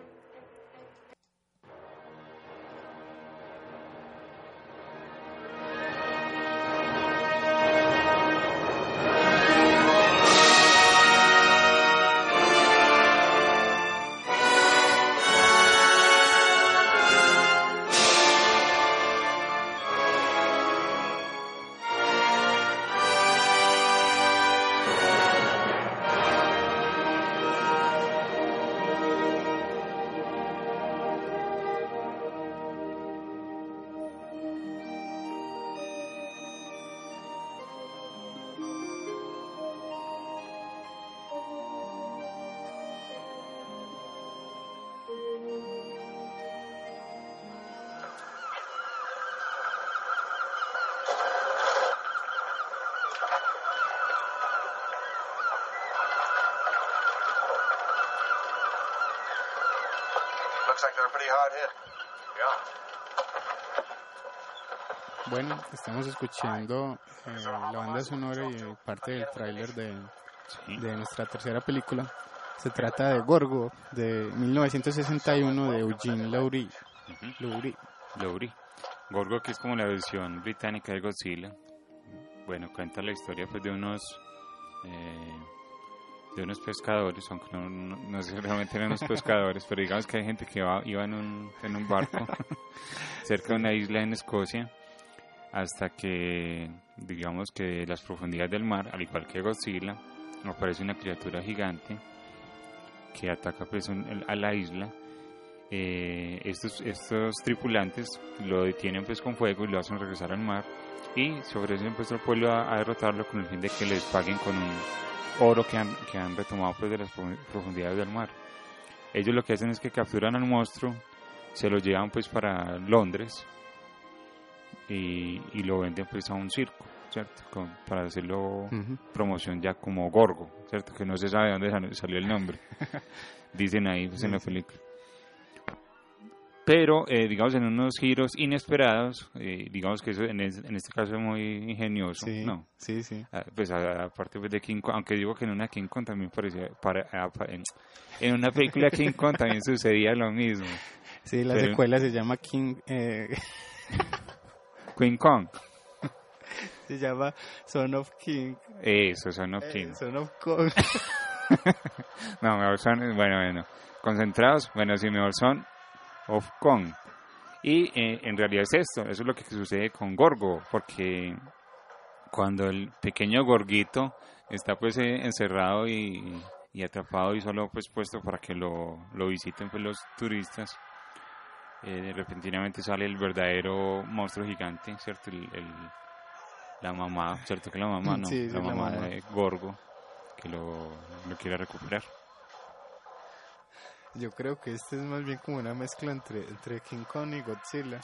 S9: Like they're a pretty hard hit. Yeah.
S4: Bueno, estamos escuchando eh, la banda sonora y parte del tráiler de, de nuestra tercera película. Se trata de Gorgo, de 1961, de Eugene Laurie.
S2: Ujú.
S4: Laurie.
S2: Lowry. Gorgo, que es como la versión británica de Godzilla. Bueno, cuenta la historia pues de unos eh, de unos pescadores, aunque no, no, no sé realmente eran unos pescadores, pero digamos que hay gente que va, iba en un, en un barco cerca de una isla en Escocia hasta que digamos que las profundidades del mar, al igual que Godzilla, aparece una criatura gigante que ataca pues un- a la isla. Eh, estos, estos tripulantes lo detienen pues con fuego y lo hacen regresar al mar y se ofrecen pues al pueblo a, a derrotarlo con el fin de que les paguen con un oro que han, que han retomado pues de las profu- profundidades del mar. Ellos lo que hacen es que capturan al monstruo, se lo llevan pues para Londres y, y lo venden pues a un circo, ¿cierto? Con- para hacerlo promoción ya como Gorgo, ¿cierto? Que no se sabe de dónde sal- salió el nombre. Dicen ahí pues, en la película. Pero eh, digamos en unos giros inesperados, eh, digamos que eso en, es- en este caso es muy ingenioso,
S4: Sí,
S2: ¿no?
S4: sí, sí.
S2: Ah, Pues aparte pues, de King Kong, aunque digo que en una King Kong también parecía, para, ah, en, en una película King Kong también sucedía lo mismo.
S4: Sí, la
S2: Pero-
S4: secuela se llama King, eh,
S2: King Kong,
S4: se llama Son of King,
S2: eso, Son of
S4: eh,
S2: King.
S4: Son of Kong.
S2: No, mejor son, bueno, bueno, concentrados, bueno, sí, mejor son of Kong. Y eh, en realidad es esto, eso es lo que sucede con Gorgo, porque cuando el pequeño Gorguito está pues eh, encerrado y, y atrapado y solo pues puesto para que lo, lo visiten pues los turistas, eh, repentinamente sale el verdadero monstruo gigante, ¿cierto? El, el- la mamá, ¿cierto que la mamá no?
S4: Sí, sí,
S2: la mamá. de Gorgo, que lo, lo quiere recuperar.
S4: Yo creo que este es más bien como una mezcla entre, entre King Kong y Godzilla.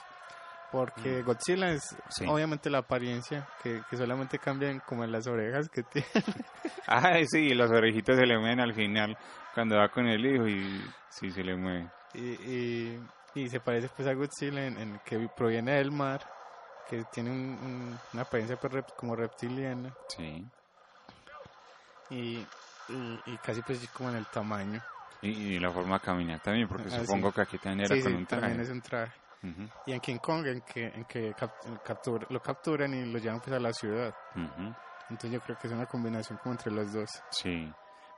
S4: Porque Godzilla es
S2: Sí.
S4: obviamente la apariencia, que, que solamente cambian como en las orejas que tiene.
S2: Ah, sí, los orejitos se le mueven al final cuando va con el hijo y sí se le mueve.
S4: Y, y, y se parece pues a Godzilla en, en que proviene del mar, que tiene un- un- una apariencia pues, como reptiliana
S2: Sí.
S4: y, y, y casi pues como en el tamaño.
S2: Y, y la forma de caminar también, porque
S4: Ah,
S2: supongo
S4: sí.
S2: que aquí también era
S4: Sí,
S2: con
S4: sí,
S2: un traje.
S4: también es un traje. Y en King Kong en que, en que cap- captura- lo capturan y lo llevan pues a la ciudad. Entonces yo creo que es una combinación como entre los dos.
S2: Sí.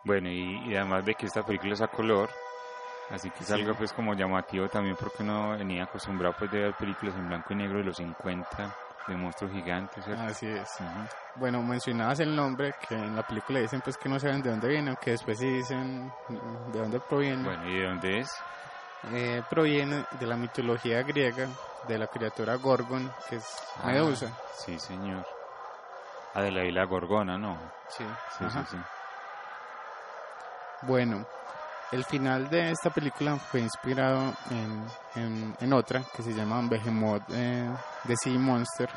S2: Bueno, y, y además de que esta película es a color, así que es algo pues como llamativo también porque uno venía acostumbrado pues de ver películas en blanco y negro de los 50, de monstruos gigantes, ¿cierto?
S4: Así es. Bueno, mencionabas el nombre, que en la película dicen pues que no saben de dónde viene, aunque después sí dicen mm, de dónde proviene.
S2: Bueno, ¿y de dónde es?
S4: Eh, proviene de la mitología griega, de la criatura Gorgon, que es
S2: Ah,
S4: Medusa.
S2: Sí, señor. Ah, de la isla Gorgona, ¿no?
S4: Sí,
S2: Sí,
S4: ajá.
S2: sí, sí.
S4: Bueno, el final de esta película fue inspirado en, en, en otra que se llama Behemoth eh, The Sea Monster,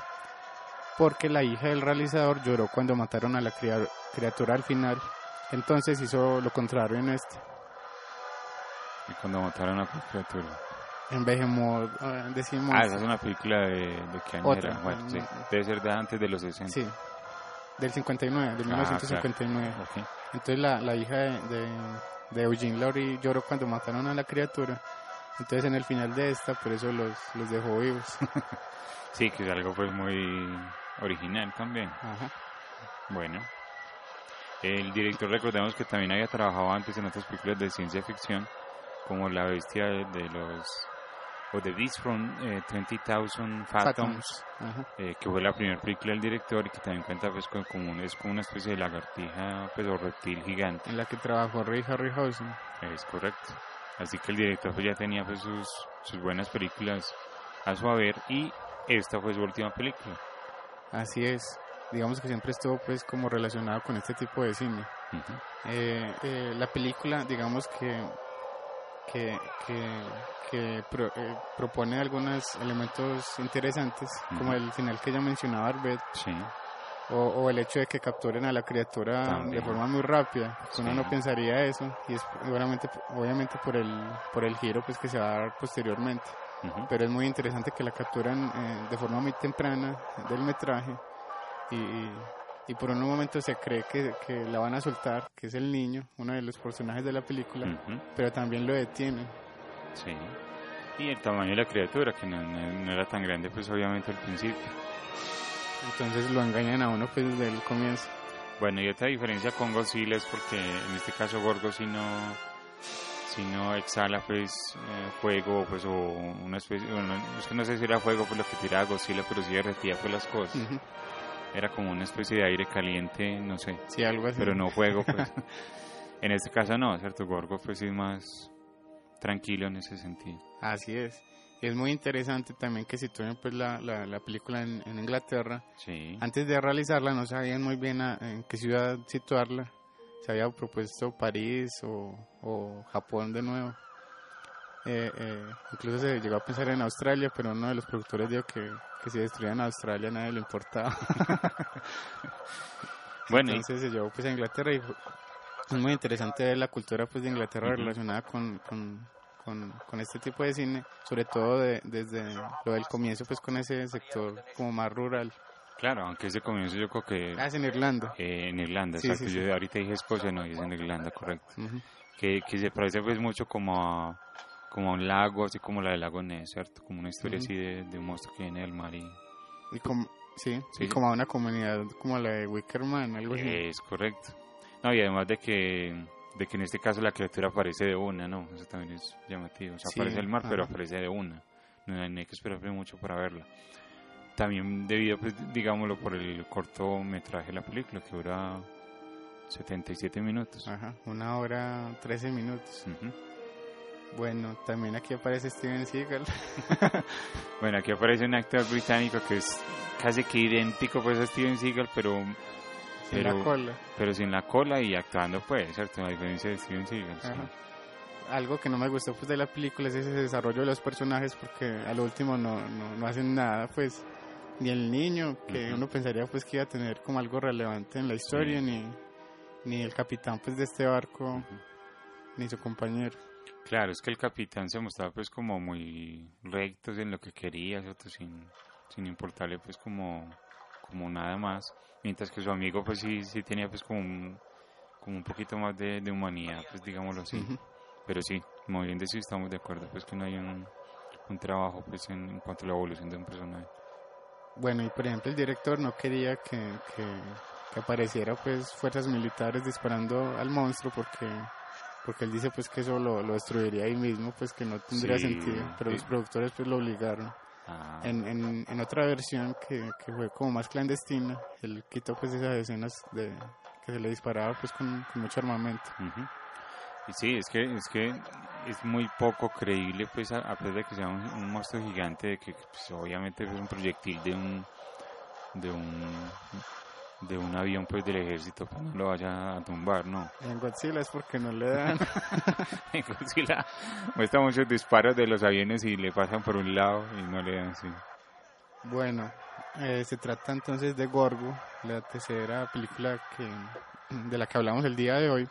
S4: porque la hija del realizador lloró cuando mataron a la cria- criatura al final, entonces hizo lo contrario en este.
S2: Y cuando mataron a la criatura.
S4: En Behemoth eh, The Sea
S2: Ah,
S4: Monster.
S2: esa es una película de, de qué año
S4: Otra,
S2: era. Bueno, sí.
S4: mm,
S2: Debe ser de antes de los 60.
S4: Sí, del 59, del
S2: Ah,
S4: 1959.
S2: Ok.
S4: Entonces la, la hija de, de, de Eugene Laurie lloró cuando mataron a la criatura. Entonces en el final de esta, por eso los, los dejó vivos.
S2: Sí, que es algo pues muy original también.
S4: Ajá.
S2: Bueno. El director recordemos que también había trabajado antes en otras películas de ciencia ficción, como La Bestia de, de los... o The Beast from eh, 20,000 Fathoms, eh, que fue la primera película del director y que también cuenta pues con como un- es como una especie de lagartija pues o reptil gigante.
S4: En la que trabajó Ray Harryhausen.
S2: Es correcto. Así que el director pues ya tenía pues sus, sus buenas películas a su haber y esta fue su última película.
S4: Así es. Digamos que siempre estuvo pues como relacionado con este tipo de cine.
S2: Ujú.
S4: Eh, eh, la película, digamos que que, que, que pro- eh, propone algunos elementos interesantes, como el final que ya mencionaba Arbet,
S2: Sí,
S4: o, o el hecho de que capturen a la criatura
S2: También.
S4: de forma muy rápida. pues Uno no pensaría eso, y es obviamente, obviamente por el por el giro pues que se va a dar posteriormente. Pero es muy interesante que la capturan eh, de forma muy temprana del metraje y, y, y por un momento se cree que, que la van a soltar, que es el niño, uno de los personajes de la película, pero también lo detienen.
S2: sí. Y el tamaño de la criatura, que no, no- no era tan grande pues obviamente al principio.
S4: Entonces lo engañan a uno pues desde el comienzo.
S2: Bueno, y otra diferencia con Godzilla es porque en este caso Gorgo si no, si no exhala pues eh, fuego pues o una especie, bueno, es que no sé si era fuego por lo que tiraba Godzilla, pero sí derretía pues las cosas.
S4: Ujú.
S2: Era como una especie de aire caliente, no sé,
S4: Sí, algo así.
S2: pero no fuego pues. en este caso no, ¿cierto? Gorgo pues es más tranquilo en ese sentido.
S4: Así es. Es muy interesante también que sitúen pues la, la, la película en, en Inglaterra.
S2: Sí.
S4: Antes de realizarla no sabían muy bien a- en qué ciudad situarla. Se había propuesto París o, o Japón de nuevo. Eh, eh, incluso se llegó a pensar en Australia, pero uno de los productores dijo que, que si destruían Australia nadie le importaba.
S2: Bueno, y-
S4: Entonces se llevó pues a Inglaterra y es muy interesante ver la cultura pues de Inglaterra relacionada con, con, con, con este tipo de cine, sobre todo de- desde lo del comienzo, pues con ese sector como más rural.
S2: Claro, aunque ese comienzo yo creo que
S4: Ah, es en Irlanda.
S2: eh, en Irlanda,
S4: Sí,
S2: exacto.
S4: sí, sí.
S2: Yo ahorita dije Escocia, no, es en Irlanda, correcto. Que, que se parece pues mucho como a, como a un lago, así como la del lago Ness, ¿cierto? Como una historia así de, de un monstruo que viene del mar y...
S4: Y como, sí,
S2: Sí.
S4: y como a una comunidad como la de Wickerman, algo así.
S2: Es correcto. No, y además de que, de que en este caso la criatura aparece de una, ¿no? Eso también es llamativo. O sea,
S4: Sí,
S2: aparece el mar, pero aparece de una. No hay, que esperar mucho para verla. También debido, pues, digámoslo, por el cortometraje de la película, que dura 77 minutos.
S4: Ajá, una hora, 13 minutos.
S2: Ujú.
S4: Bueno, también aquí aparece Steven Seagal.
S2: Bueno, aquí aparece un actor británico que es casi que idéntico pues a Steven Seagal, pero...
S4: Sin la
S2: pero-
S4: cola.
S2: Pero sin la cola y actuando pues, ¿cierto? A diferencia de Steven Seagal. sí.
S4: Algo que no me gustó pues de la película es ese desarrollo de los personajes porque al último no, no, no hacen nada pues ni el niño que uno pensaría pues que iba a tener como algo relevante en la historia
S2: Sí.
S4: ni, ni el capitán pues de este barco ni su compañero
S2: Claro, es que el capitán se mostraba pues como muy recto en lo que quería, ¿cierto? Sin, sin importarle pues como, como nada más. Mientras que su amigo pues sí, sí tenía pues como un, como un poquito más de, de humanidad, pues digámoslo así. Pero sí, muy bien de eso estamos de acuerdo, pues que no hay un, un trabajo pues en, en cuanto a la evolución de un personaje.
S4: bueno y por ejemplo el director no quería que, que, que apareciera pues fuerzas militares disparando al monstruo porque porque él dice pues que eso lo, lo destruiría ahí mismo pues que no tendría
S2: Sí,
S4: sentido pero
S2: sí.
S4: los productores pues lo obligaron
S2: Ah,
S4: en, en, en otra versión que, que fue como más clandestina, él quitó pues esas escenas de que se le disparaba pues con, con mucho armamento.
S2: Y sí, es que es que es muy poco creíble, pues, a, a pesar de que sea un, un monstruo gigante, de que pues, obviamente es un proyectil de un de un de un avión pues del ejército, pues no lo vaya a tumbar, no.
S4: En Godzilla es porque no le dan.
S2: En Godzilla muestra muchos disparos de los aviones y le pasan por un lado y no le dan así.
S4: bueno, eh, se trata entonces de Gorgo, la tercera película que de la que hablamos el día de hoy,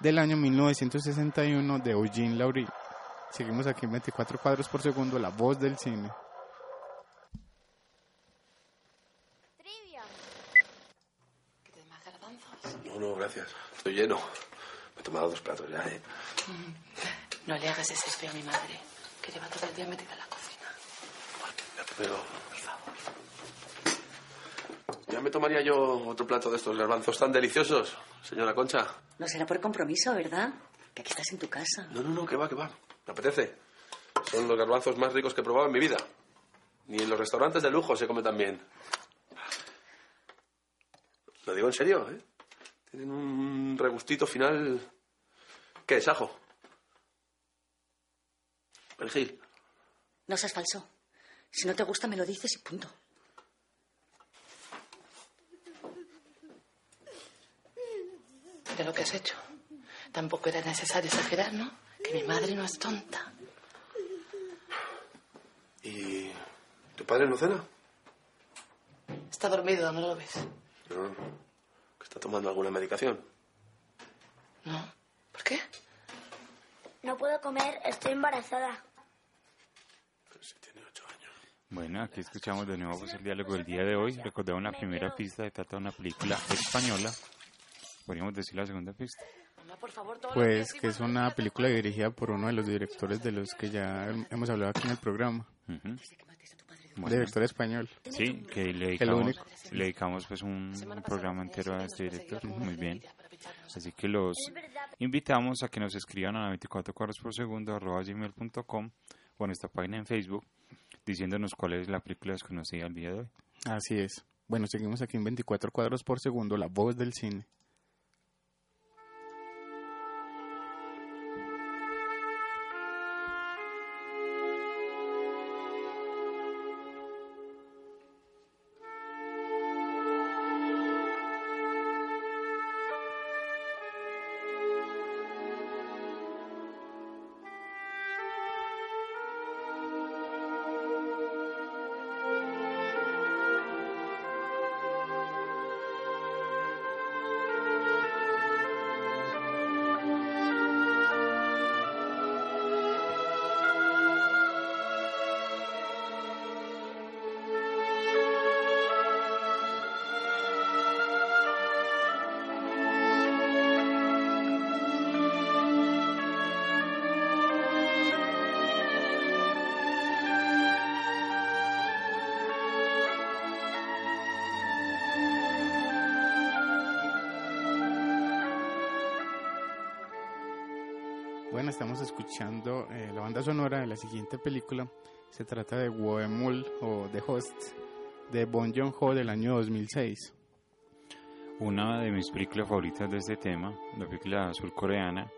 S4: del año 1961 de Eugene Laurie. Seguimos aquí en 24 cuadros por segundo, la voz del cine.
S7: ¿Quieres más garbanzos?
S6: No, no, gracias. Estoy lleno. Me he tomado dos platos ya, ¿eh?
S7: No le hagas ese feo a mi madre, que lleva todo el día metida en la cocina.
S6: Pero
S7: Por favor.
S6: ya me tomaría yo otro plato de estos garbanzos tan deliciosos, señora Concha.
S8: No será por compromiso, ¿verdad? Que aquí estás en tu casa.
S6: No, no, no, que va, que va. Me apetece. Son los garbanzos más ricos que he probado en mi vida. Ni en los restaurantes de lujo se come tan bien. Lo digo en serio, ¿eh? Tienen un regustito final... ¿Qué es, ajo? Perejil.
S8: No seas falso. Si no te gusta, me lo dices y punto.
S7: De lo que has hecho. Tampoco era necesario exagerar, ¿no? Que mi madre no es tonta.
S6: ¿Y tu padre no cena?
S7: Está dormido, ¿no lo ves?
S6: No. ¿Que está tomando alguna medicación?
S7: No. ¿Por qué?
S3: No puedo comer, estoy embarazada.
S6: Si tiene ocho años.
S2: Bueno, aquí escuchamos de nuevo pues, el diálogo del día de hoy. Recordemos la primera pista, se trata de una película española. Podríamos decir la segunda pista.
S4: Pues
S7: que
S4: es una película dirigida por uno de los directores de los que ya hemos hablado aquí en el programa,
S2: Ujú. Bueno,
S4: director español.
S2: sí, que le dedicamos, le dedicamos pues un, programa entero a este director. Muy bien. Así que los invitamos a que nos escriban a 24 cuadros por segundo arroba gmail.com o en esta página en Facebook diciéndonos cuál es la película desconocida el día de hoy.
S4: Así es. Bueno, seguimos aquí en 24 cuadros por segundo, la voz del cine. Escuchando eh, la banda sonora de la siguiente película. Se trata de Woemul o The Host de Bon Joon-ho del año 2006.
S2: Una de mis películas favoritas de este tema, la película surcoreana,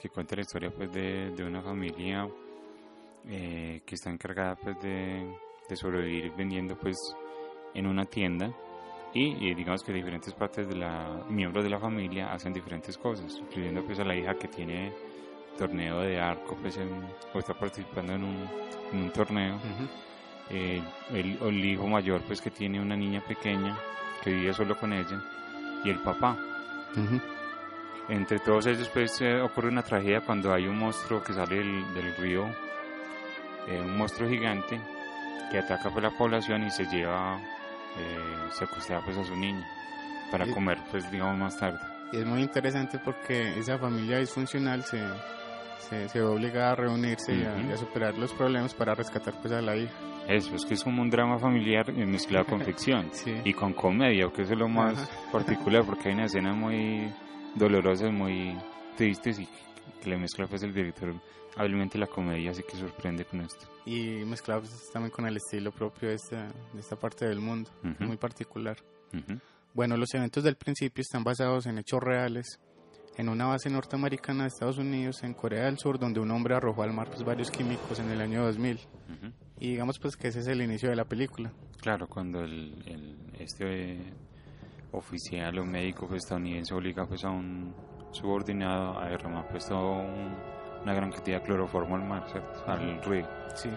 S2: que cuenta la historia pues de, de una familia eh, que está encargada pues de, de sobrevivir vendiendo pues en una tienda y, y digamos que diferentes partes de la miembros de la familia hacen diferentes cosas, incluyendo pues a la hija que tiene torneo de arco pues en, o está participando en un, en un torneo. Eh, el, el hijo mayor pues que tiene una niña pequeña que vive solo con ella y el papá. Entre todos ellos pues eh, ocurre una tragedia cuando hay un monstruo que sale del, del río eh, un monstruo gigante que ataca pues la población y se lleva eh, secuestrada pues a su niña para comer pues digamos más tarde.
S4: Y es muy interesante porque esa familia disfuncional se, se, se ve obligada a reunirse y, a, y a superar los problemas para rescatar pues a la hija.
S2: Eso, es que es como un drama familiar eh, mezclado con ficción y con comedia, que eso es lo más
S4: Ajá.
S2: particular, porque hay una escena muy dolorosas, muy tristes y que le mezcla pues el director hábilmente la comedia, así que sorprende con esto.
S4: Y mezclado pues, también con el estilo propio de esta, de esta parte del mundo,
S2: Ujú.
S4: muy particular.
S2: Ujú.
S4: Bueno, los eventos del principio están basados en hechos reales en una base norteamericana de Estados Unidos en Corea del Sur donde un hombre arrojó al mar pues, varios químicos en el año 2000.
S2: Ujú.
S4: Y digamos pues que ese es el inicio de la película.
S2: Claro, cuando el, el- este eh, oficial o médico pues, estadounidense obliga pues a un subordinado a derramar pues todo un- una gran cantidad de cloroformo al mar, ¿cierto? al río.
S4: Sí.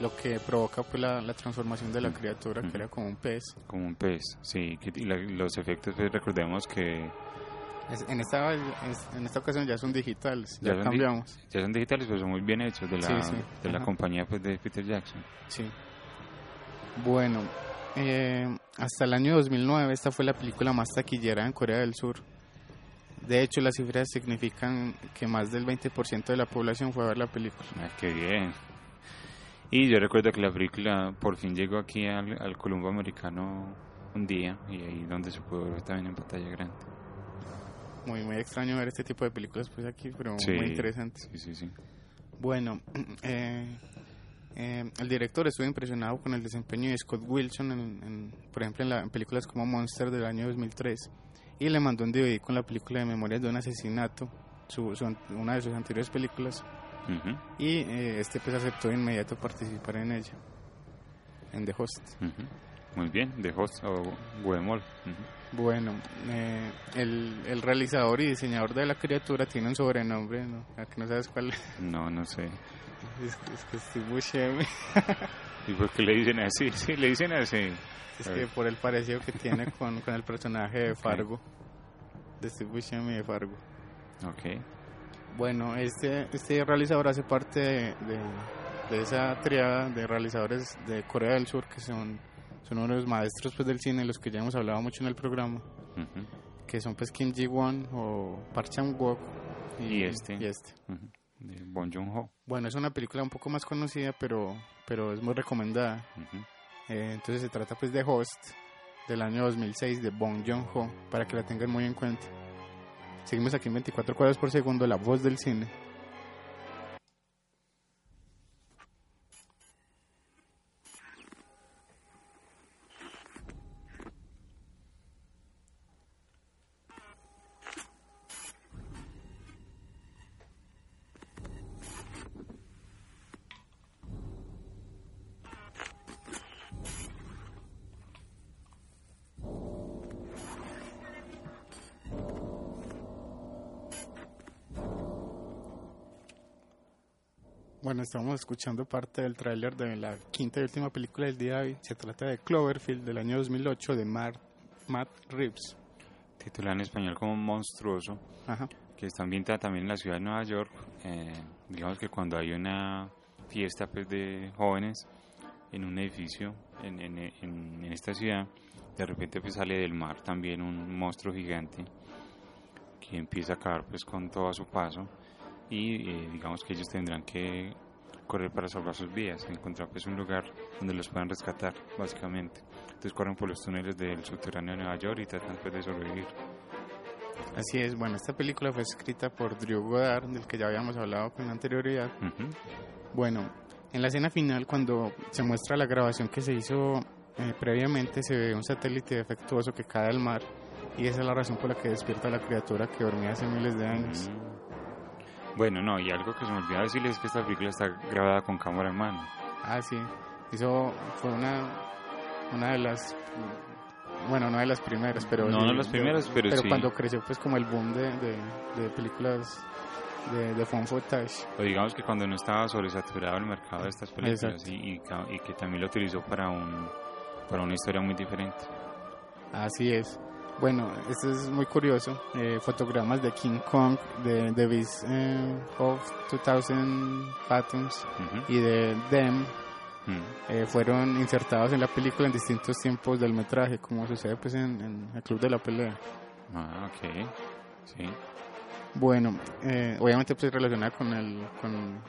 S4: Lo que provoca pues la, la transformación de la
S2: Ujú.
S4: criatura
S2: Ujú.
S4: que era como un pez.
S2: Como un pez, sí. y la- los efectos, pues recordemos que
S4: Es- En esta, es- en esta ocasión ya son digitales, ya,
S2: son di-
S4: cambiamos.
S2: ya son digitales, pero son muy bien hechos de la,
S4: Sí, sí,
S2: de la compañía pues, de Peter Jackson.
S4: Sí. Bueno, eh, hasta el año 2009 esta fue la película más taquillera en Corea del Sur. De hecho, las cifras significan que más del 20% de la población fue a ver la película.
S2: Ah, qué bien. Y yo recuerdo que la película por fin llegó aquí al, al Colombo americano un día y ahí donde se pudo ver también en pantalla grande.
S4: Muy, muy extraño ver este tipo de películas pues aquí, pero
S2: Sí,
S4: muy interesante.
S2: Sí, sí, sí.
S4: Bueno, eh, eh, el director estuvo impresionado con el desempeño de Scott Wilson, en, en- por ejemplo, en, la- en películas como Monster del año 2003, y le mandó un DVD con la película de Memorias de un asesinato, su, su- una de sus anteriores películas,
S2: Ujú,
S4: y eh, este pues aceptó de inmediato participar en ella, en The Host.
S2: ujú. Muy bien, de Host o Guemol. Ujú.
S4: Bueno, eh, el, el realizador y diseñador de la criatura tiene un sobrenombre, ¿no? ¿A que no sabes cuál es?
S2: No, no sé.
S4: Es, es que Steve Buscemi.
S2: ¿Y por qué le dicen así? Sí, le dicen así.
S4: Es que por el parecido que tiene con, con el personaje de Fargo, de Steve Buscemi de Fargo.
S2: Ok.
S4: Bueno, este, este realizador hace parte de, de, de esa triada de realizadores de Corea del Sur que son, son uno de los maestros pues, del cine, los que ya hemos hablado mucho en el programa, que son pues Kim Ji-won o Park Chan-wook
S2: Y este.
S4: y este.
S2: Ujú. De Bon Joon-ho.
S4: Bueno, es una película un poco más conocida, pero, pero es muy recomendada. Eh, entonces se trata pues de Host del año 2006 de Bong Joon-ho para que la tengan muy en cuenta. Seguimos aquí en 24 cuadros por segundo, la voz del cine. Escuchando parte del tráiler de la quinta y última película del día de hoy. Se trata de Cloverfield del año 2008 de Matt, Matt Reeves.
S2: Titulada en español como Monstruoso.
S4: Ajá.
S2: que está ambientada también en la ciudad de Nueva York. Eh, digamos que cuando hay una fiesta pues, de jóvenes en un edificio en, en, en- en esta ciudad, de repente pues, sale del mar también un monstruo gigante que empieza a acabar pues, con todo a su paso y eh, digamos que ellos tendrán que correr para salvar sus vidas, encontrar pues un lugar donde los puedan rescatar básicamente. Entonces corren por los túneles del subterráneo de Nueva York y tratan pues, de sobrevivir.
S4: Así es, bueno, esta película fue escrita por Drew Goddard, del que ya habíamos hablado con anterioridad.
S2: Ujú.
S4: Bueno, en la escena final, cuando se muestra la grabación que se hizo eh, previamente, se ve un satélite defectuoso que cae al mar y esa es la razón por la que despierta la criatura que dormía hace miles de años.
S2: Mm. Bueno, no, y algo que se me olvidó decirles es que esta película está grabada con cámara en mano.
S4: Ah, sí, eso fue una, una de las, bueno, no de las primeras, pero
S2: No,
S4: sí,
S2: no las primeras, pero sí.
S4: cuando creció pues como el boom de, de, de películas de, de footage.
S2: O digamos que cuando no estaba sobresaturado el mercado de estas películas y, y que también lo utilizó para un para una historia muy diferente.
S4: Así es. Bueno, esto es muy curioso. eh, fotogramas de King Kong, de The Beast eh, of 2000 Fathoms
S2: Ujú.
S4: y de Them
S2: Mm.
S4: eh, fueron insertados en la película en distintos tiempos del metraje, como sucede pues en, en el Club de la Pelea.
S2: Ah, ok. Sí.
S4: Bueno, eh, obviamente pues relacionada con el con,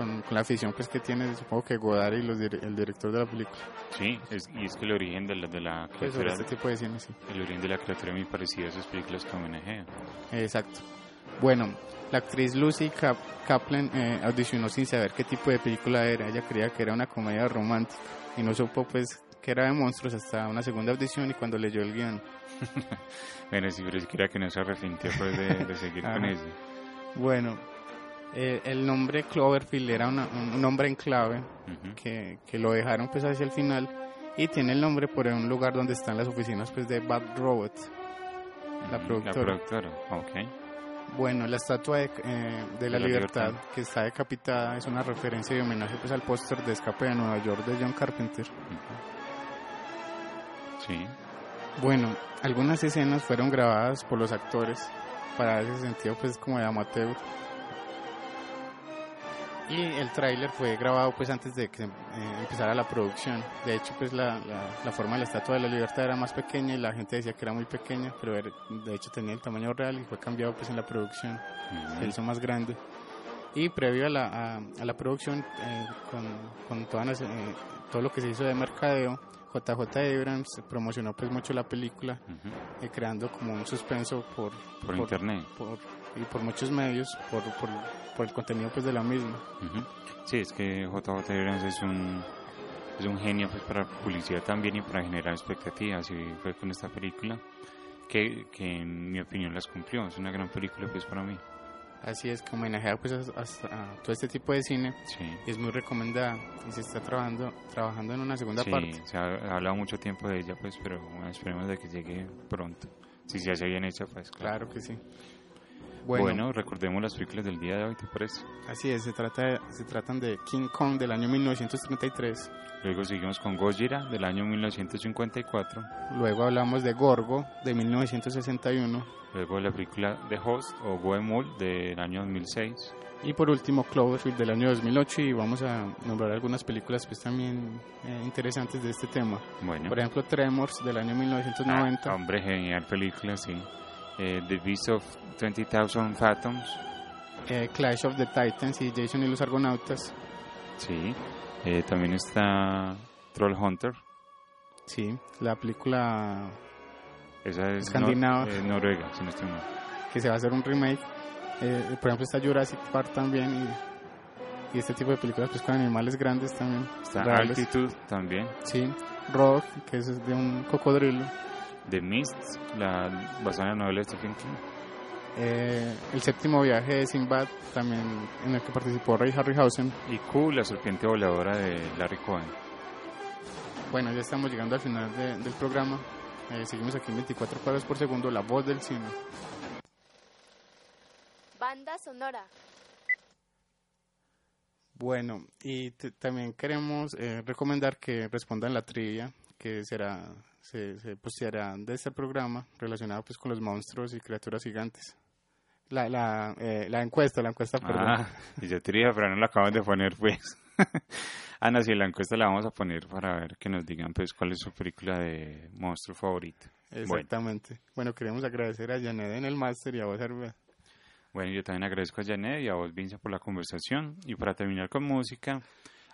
S4: con, con la afición pues que tiene supongo que Godard y los el director de la película.
S2: Sí, es- y es que el origen de la, de la
S4: Pues
S2: criatura,
S4: este tipo de cine, sí.
S2: el origen de la criatura es muy parecido a esas películas que homenajea.
S4: Exacto. Bueno, la actriz Lucy Cap- Kaplan eh, audicionó sin saber qué tipo de película era. Ella creía que era una comedia romántica y no supo pues que era de monstruos hasta una segunda audición y cuando leyó el guion.
S2: Bueno, sí, pero siquiera que no se arrepintió pues, de, de seguir con eso.
S4: Bueno, eh, el nombre Cloverfield era una- un, un nombre en clave que, que lo dejaron pues hacia el final y tiene el nombre por un lugar donde están las oficinas pues de Bad Robot. La productora.
S2: La productora, ok.
S4: Bueno, la estatua de, eh, de la,
S2: la
S4: libertad,
S2: libertad.
S4: que está decapitada es una referencia y homenaje pues al póster de Escape de Nueva York de John Carpenter.
S2: Sí.
S4: Bueno, algunas escenas fueron grabadas por los actores para ese sentido pues como de amateur. Y el tráiler fue grabado pues antes de que eh, empezara la producción. De hecho pues la, la, la forma de la estatua de la libertad era más pequeña y la gente decía que era muy pequeña, pero era- de hecho tenía el tamaño real y fue cambiado pues en la producción.
S2: Ujú.
S4: se hizo más grande. Y previo a la, a, a la producción, eh, con, con todas las, eh, todo lo que se hizo de mercadeo, JJ Abrams promocionó pues mucho la película,
S2: Ujú.
S4: eh, creando como un suspenso por,
S2: Por internet.
S4: por- y por muchos medios, por, por, por el contenido pues de la misma.
S2: Ujú. Sí, es que JJ Abrams es un, es un genio pues, para publicidad también y para generar expectativas. Y fue con esta película que, que en mi opinión las cumplió. Es una gran película pues para mí.
S4: Así es, que homenajea pues a, a- a todo este tipo de cine
S2: Sí.
S4: y es muy recomendada y se está trabajando, trabajando en una segunda
S2: Sí,
S4: parte.
S2: se ha, ha hablado mucho tiempo de ella pues, pero bueno, esperemos de que llegue pronto. Si se hace bien hecha pues claro.
S4: Claro que sí.
S2: Bueno,
S4: Bueno,
S2: recordemos las películas del día de hoy, ¿te parece?
S4: así es, se, trata de- se tratan de King Kong del año 1933.
S2: Luego seguimos con Gojira del año 1954.
S4: Luego hablamos de Gorgo de 1961
S2: Luego la película The Host o Goemul del año 2006.
S4: y por último Cloverfield del año 2008 y vamos a nombrar algunas películas pues también eh, interesantes de este tema.
S2: Bueno.
S4: Por ejemplo Tremors del año 1990,
S2: Ah, hombre, genial película, sí. Eh, the Beast of 20,000 Fathoms,
S4: eh, Clash of the Titans y Jason y los Argonautas,
S2: sí. Eh, también está Troll Hunter,
S4: sí, la película
S2: esa es
S4: Escandinava.
S2: nor- eh, Noruega, si no estoy mal.
S4: que se va a hacer un remake. Por ejemplo está Jurassic Park también y, y este tipo de películas pues con animales grandes también.
S2: Está
S4: reales.
S2: Altitude también.
S4: Sí, Rock, que es de un cocodrilo.
S2: The Mist, la, basada en la novela de Stephen King.
S4: Eh, el séptimo viaje de Sinbad, también en el que participó Ray Harryhausen.
S2: Y Q, la serpiente voladora de Larry Cohen.
S4: Bueno, ya estamos llegando al final de- del programa. Eh, seguimos aquí en 24 cuadros por segundo, la voz del cine.
S1: Banda sonora.
S4: Bueno, y también queremos eh, recomendar que respondan la trivia que será se, se posteará de este programa relacionado pues con los monstruos y criaturas gigantes. La, la, eh, la encuesta, la encuesta, perdón.
S2: Ah, y yo te dije, pero no la acaban de poner, pues. no, sí, la encuesta la vamos a poner para ver que nos digan, pues, cuál es su película de monstruo favorito. Bueno,
S4: Exactamente. Bueno, queremos agradecer a Janet en el máster y a vos, Herbert.
S2: bueno, yo también agradezco a Janet y a vos, Vince, por la conversación. Y para terminar con música,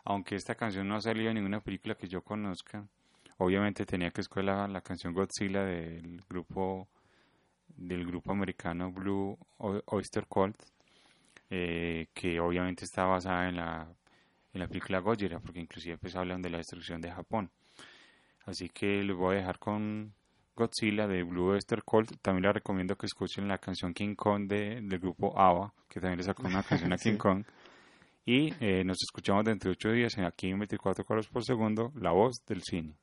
S2: aunque esta canción no ha salido en ninguna película que yo conozca, obviamente tenía que escoger la, la canción Godzilla del grupo
S3: del grupo americano Blue Oyster Cult, eh, que obviamente está basada en la, en la película Gojira, porque inclusive pues hablan de la destrucción de Japón. Así que les voy a dejar con Godzilla de Blue Oyster Cult. También les recomiendo que escuchen la canción King Kong de, del grupo ABBA, que también le sacó una canción a King
S2: Sí.
S3: Kong. Y eh, nos escuchamos dentro de ocho días en aquí en 24 cuadros por segundo, La Voz del Cine.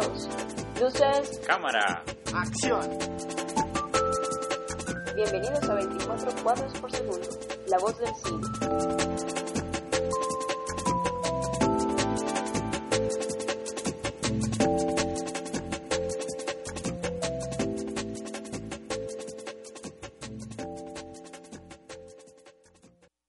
S1: Preparados. Luces,
S3: ¡Cámara!
S4: Acción!
S1: bienvenidos a 24 cuadros por segundo. La voz del cine.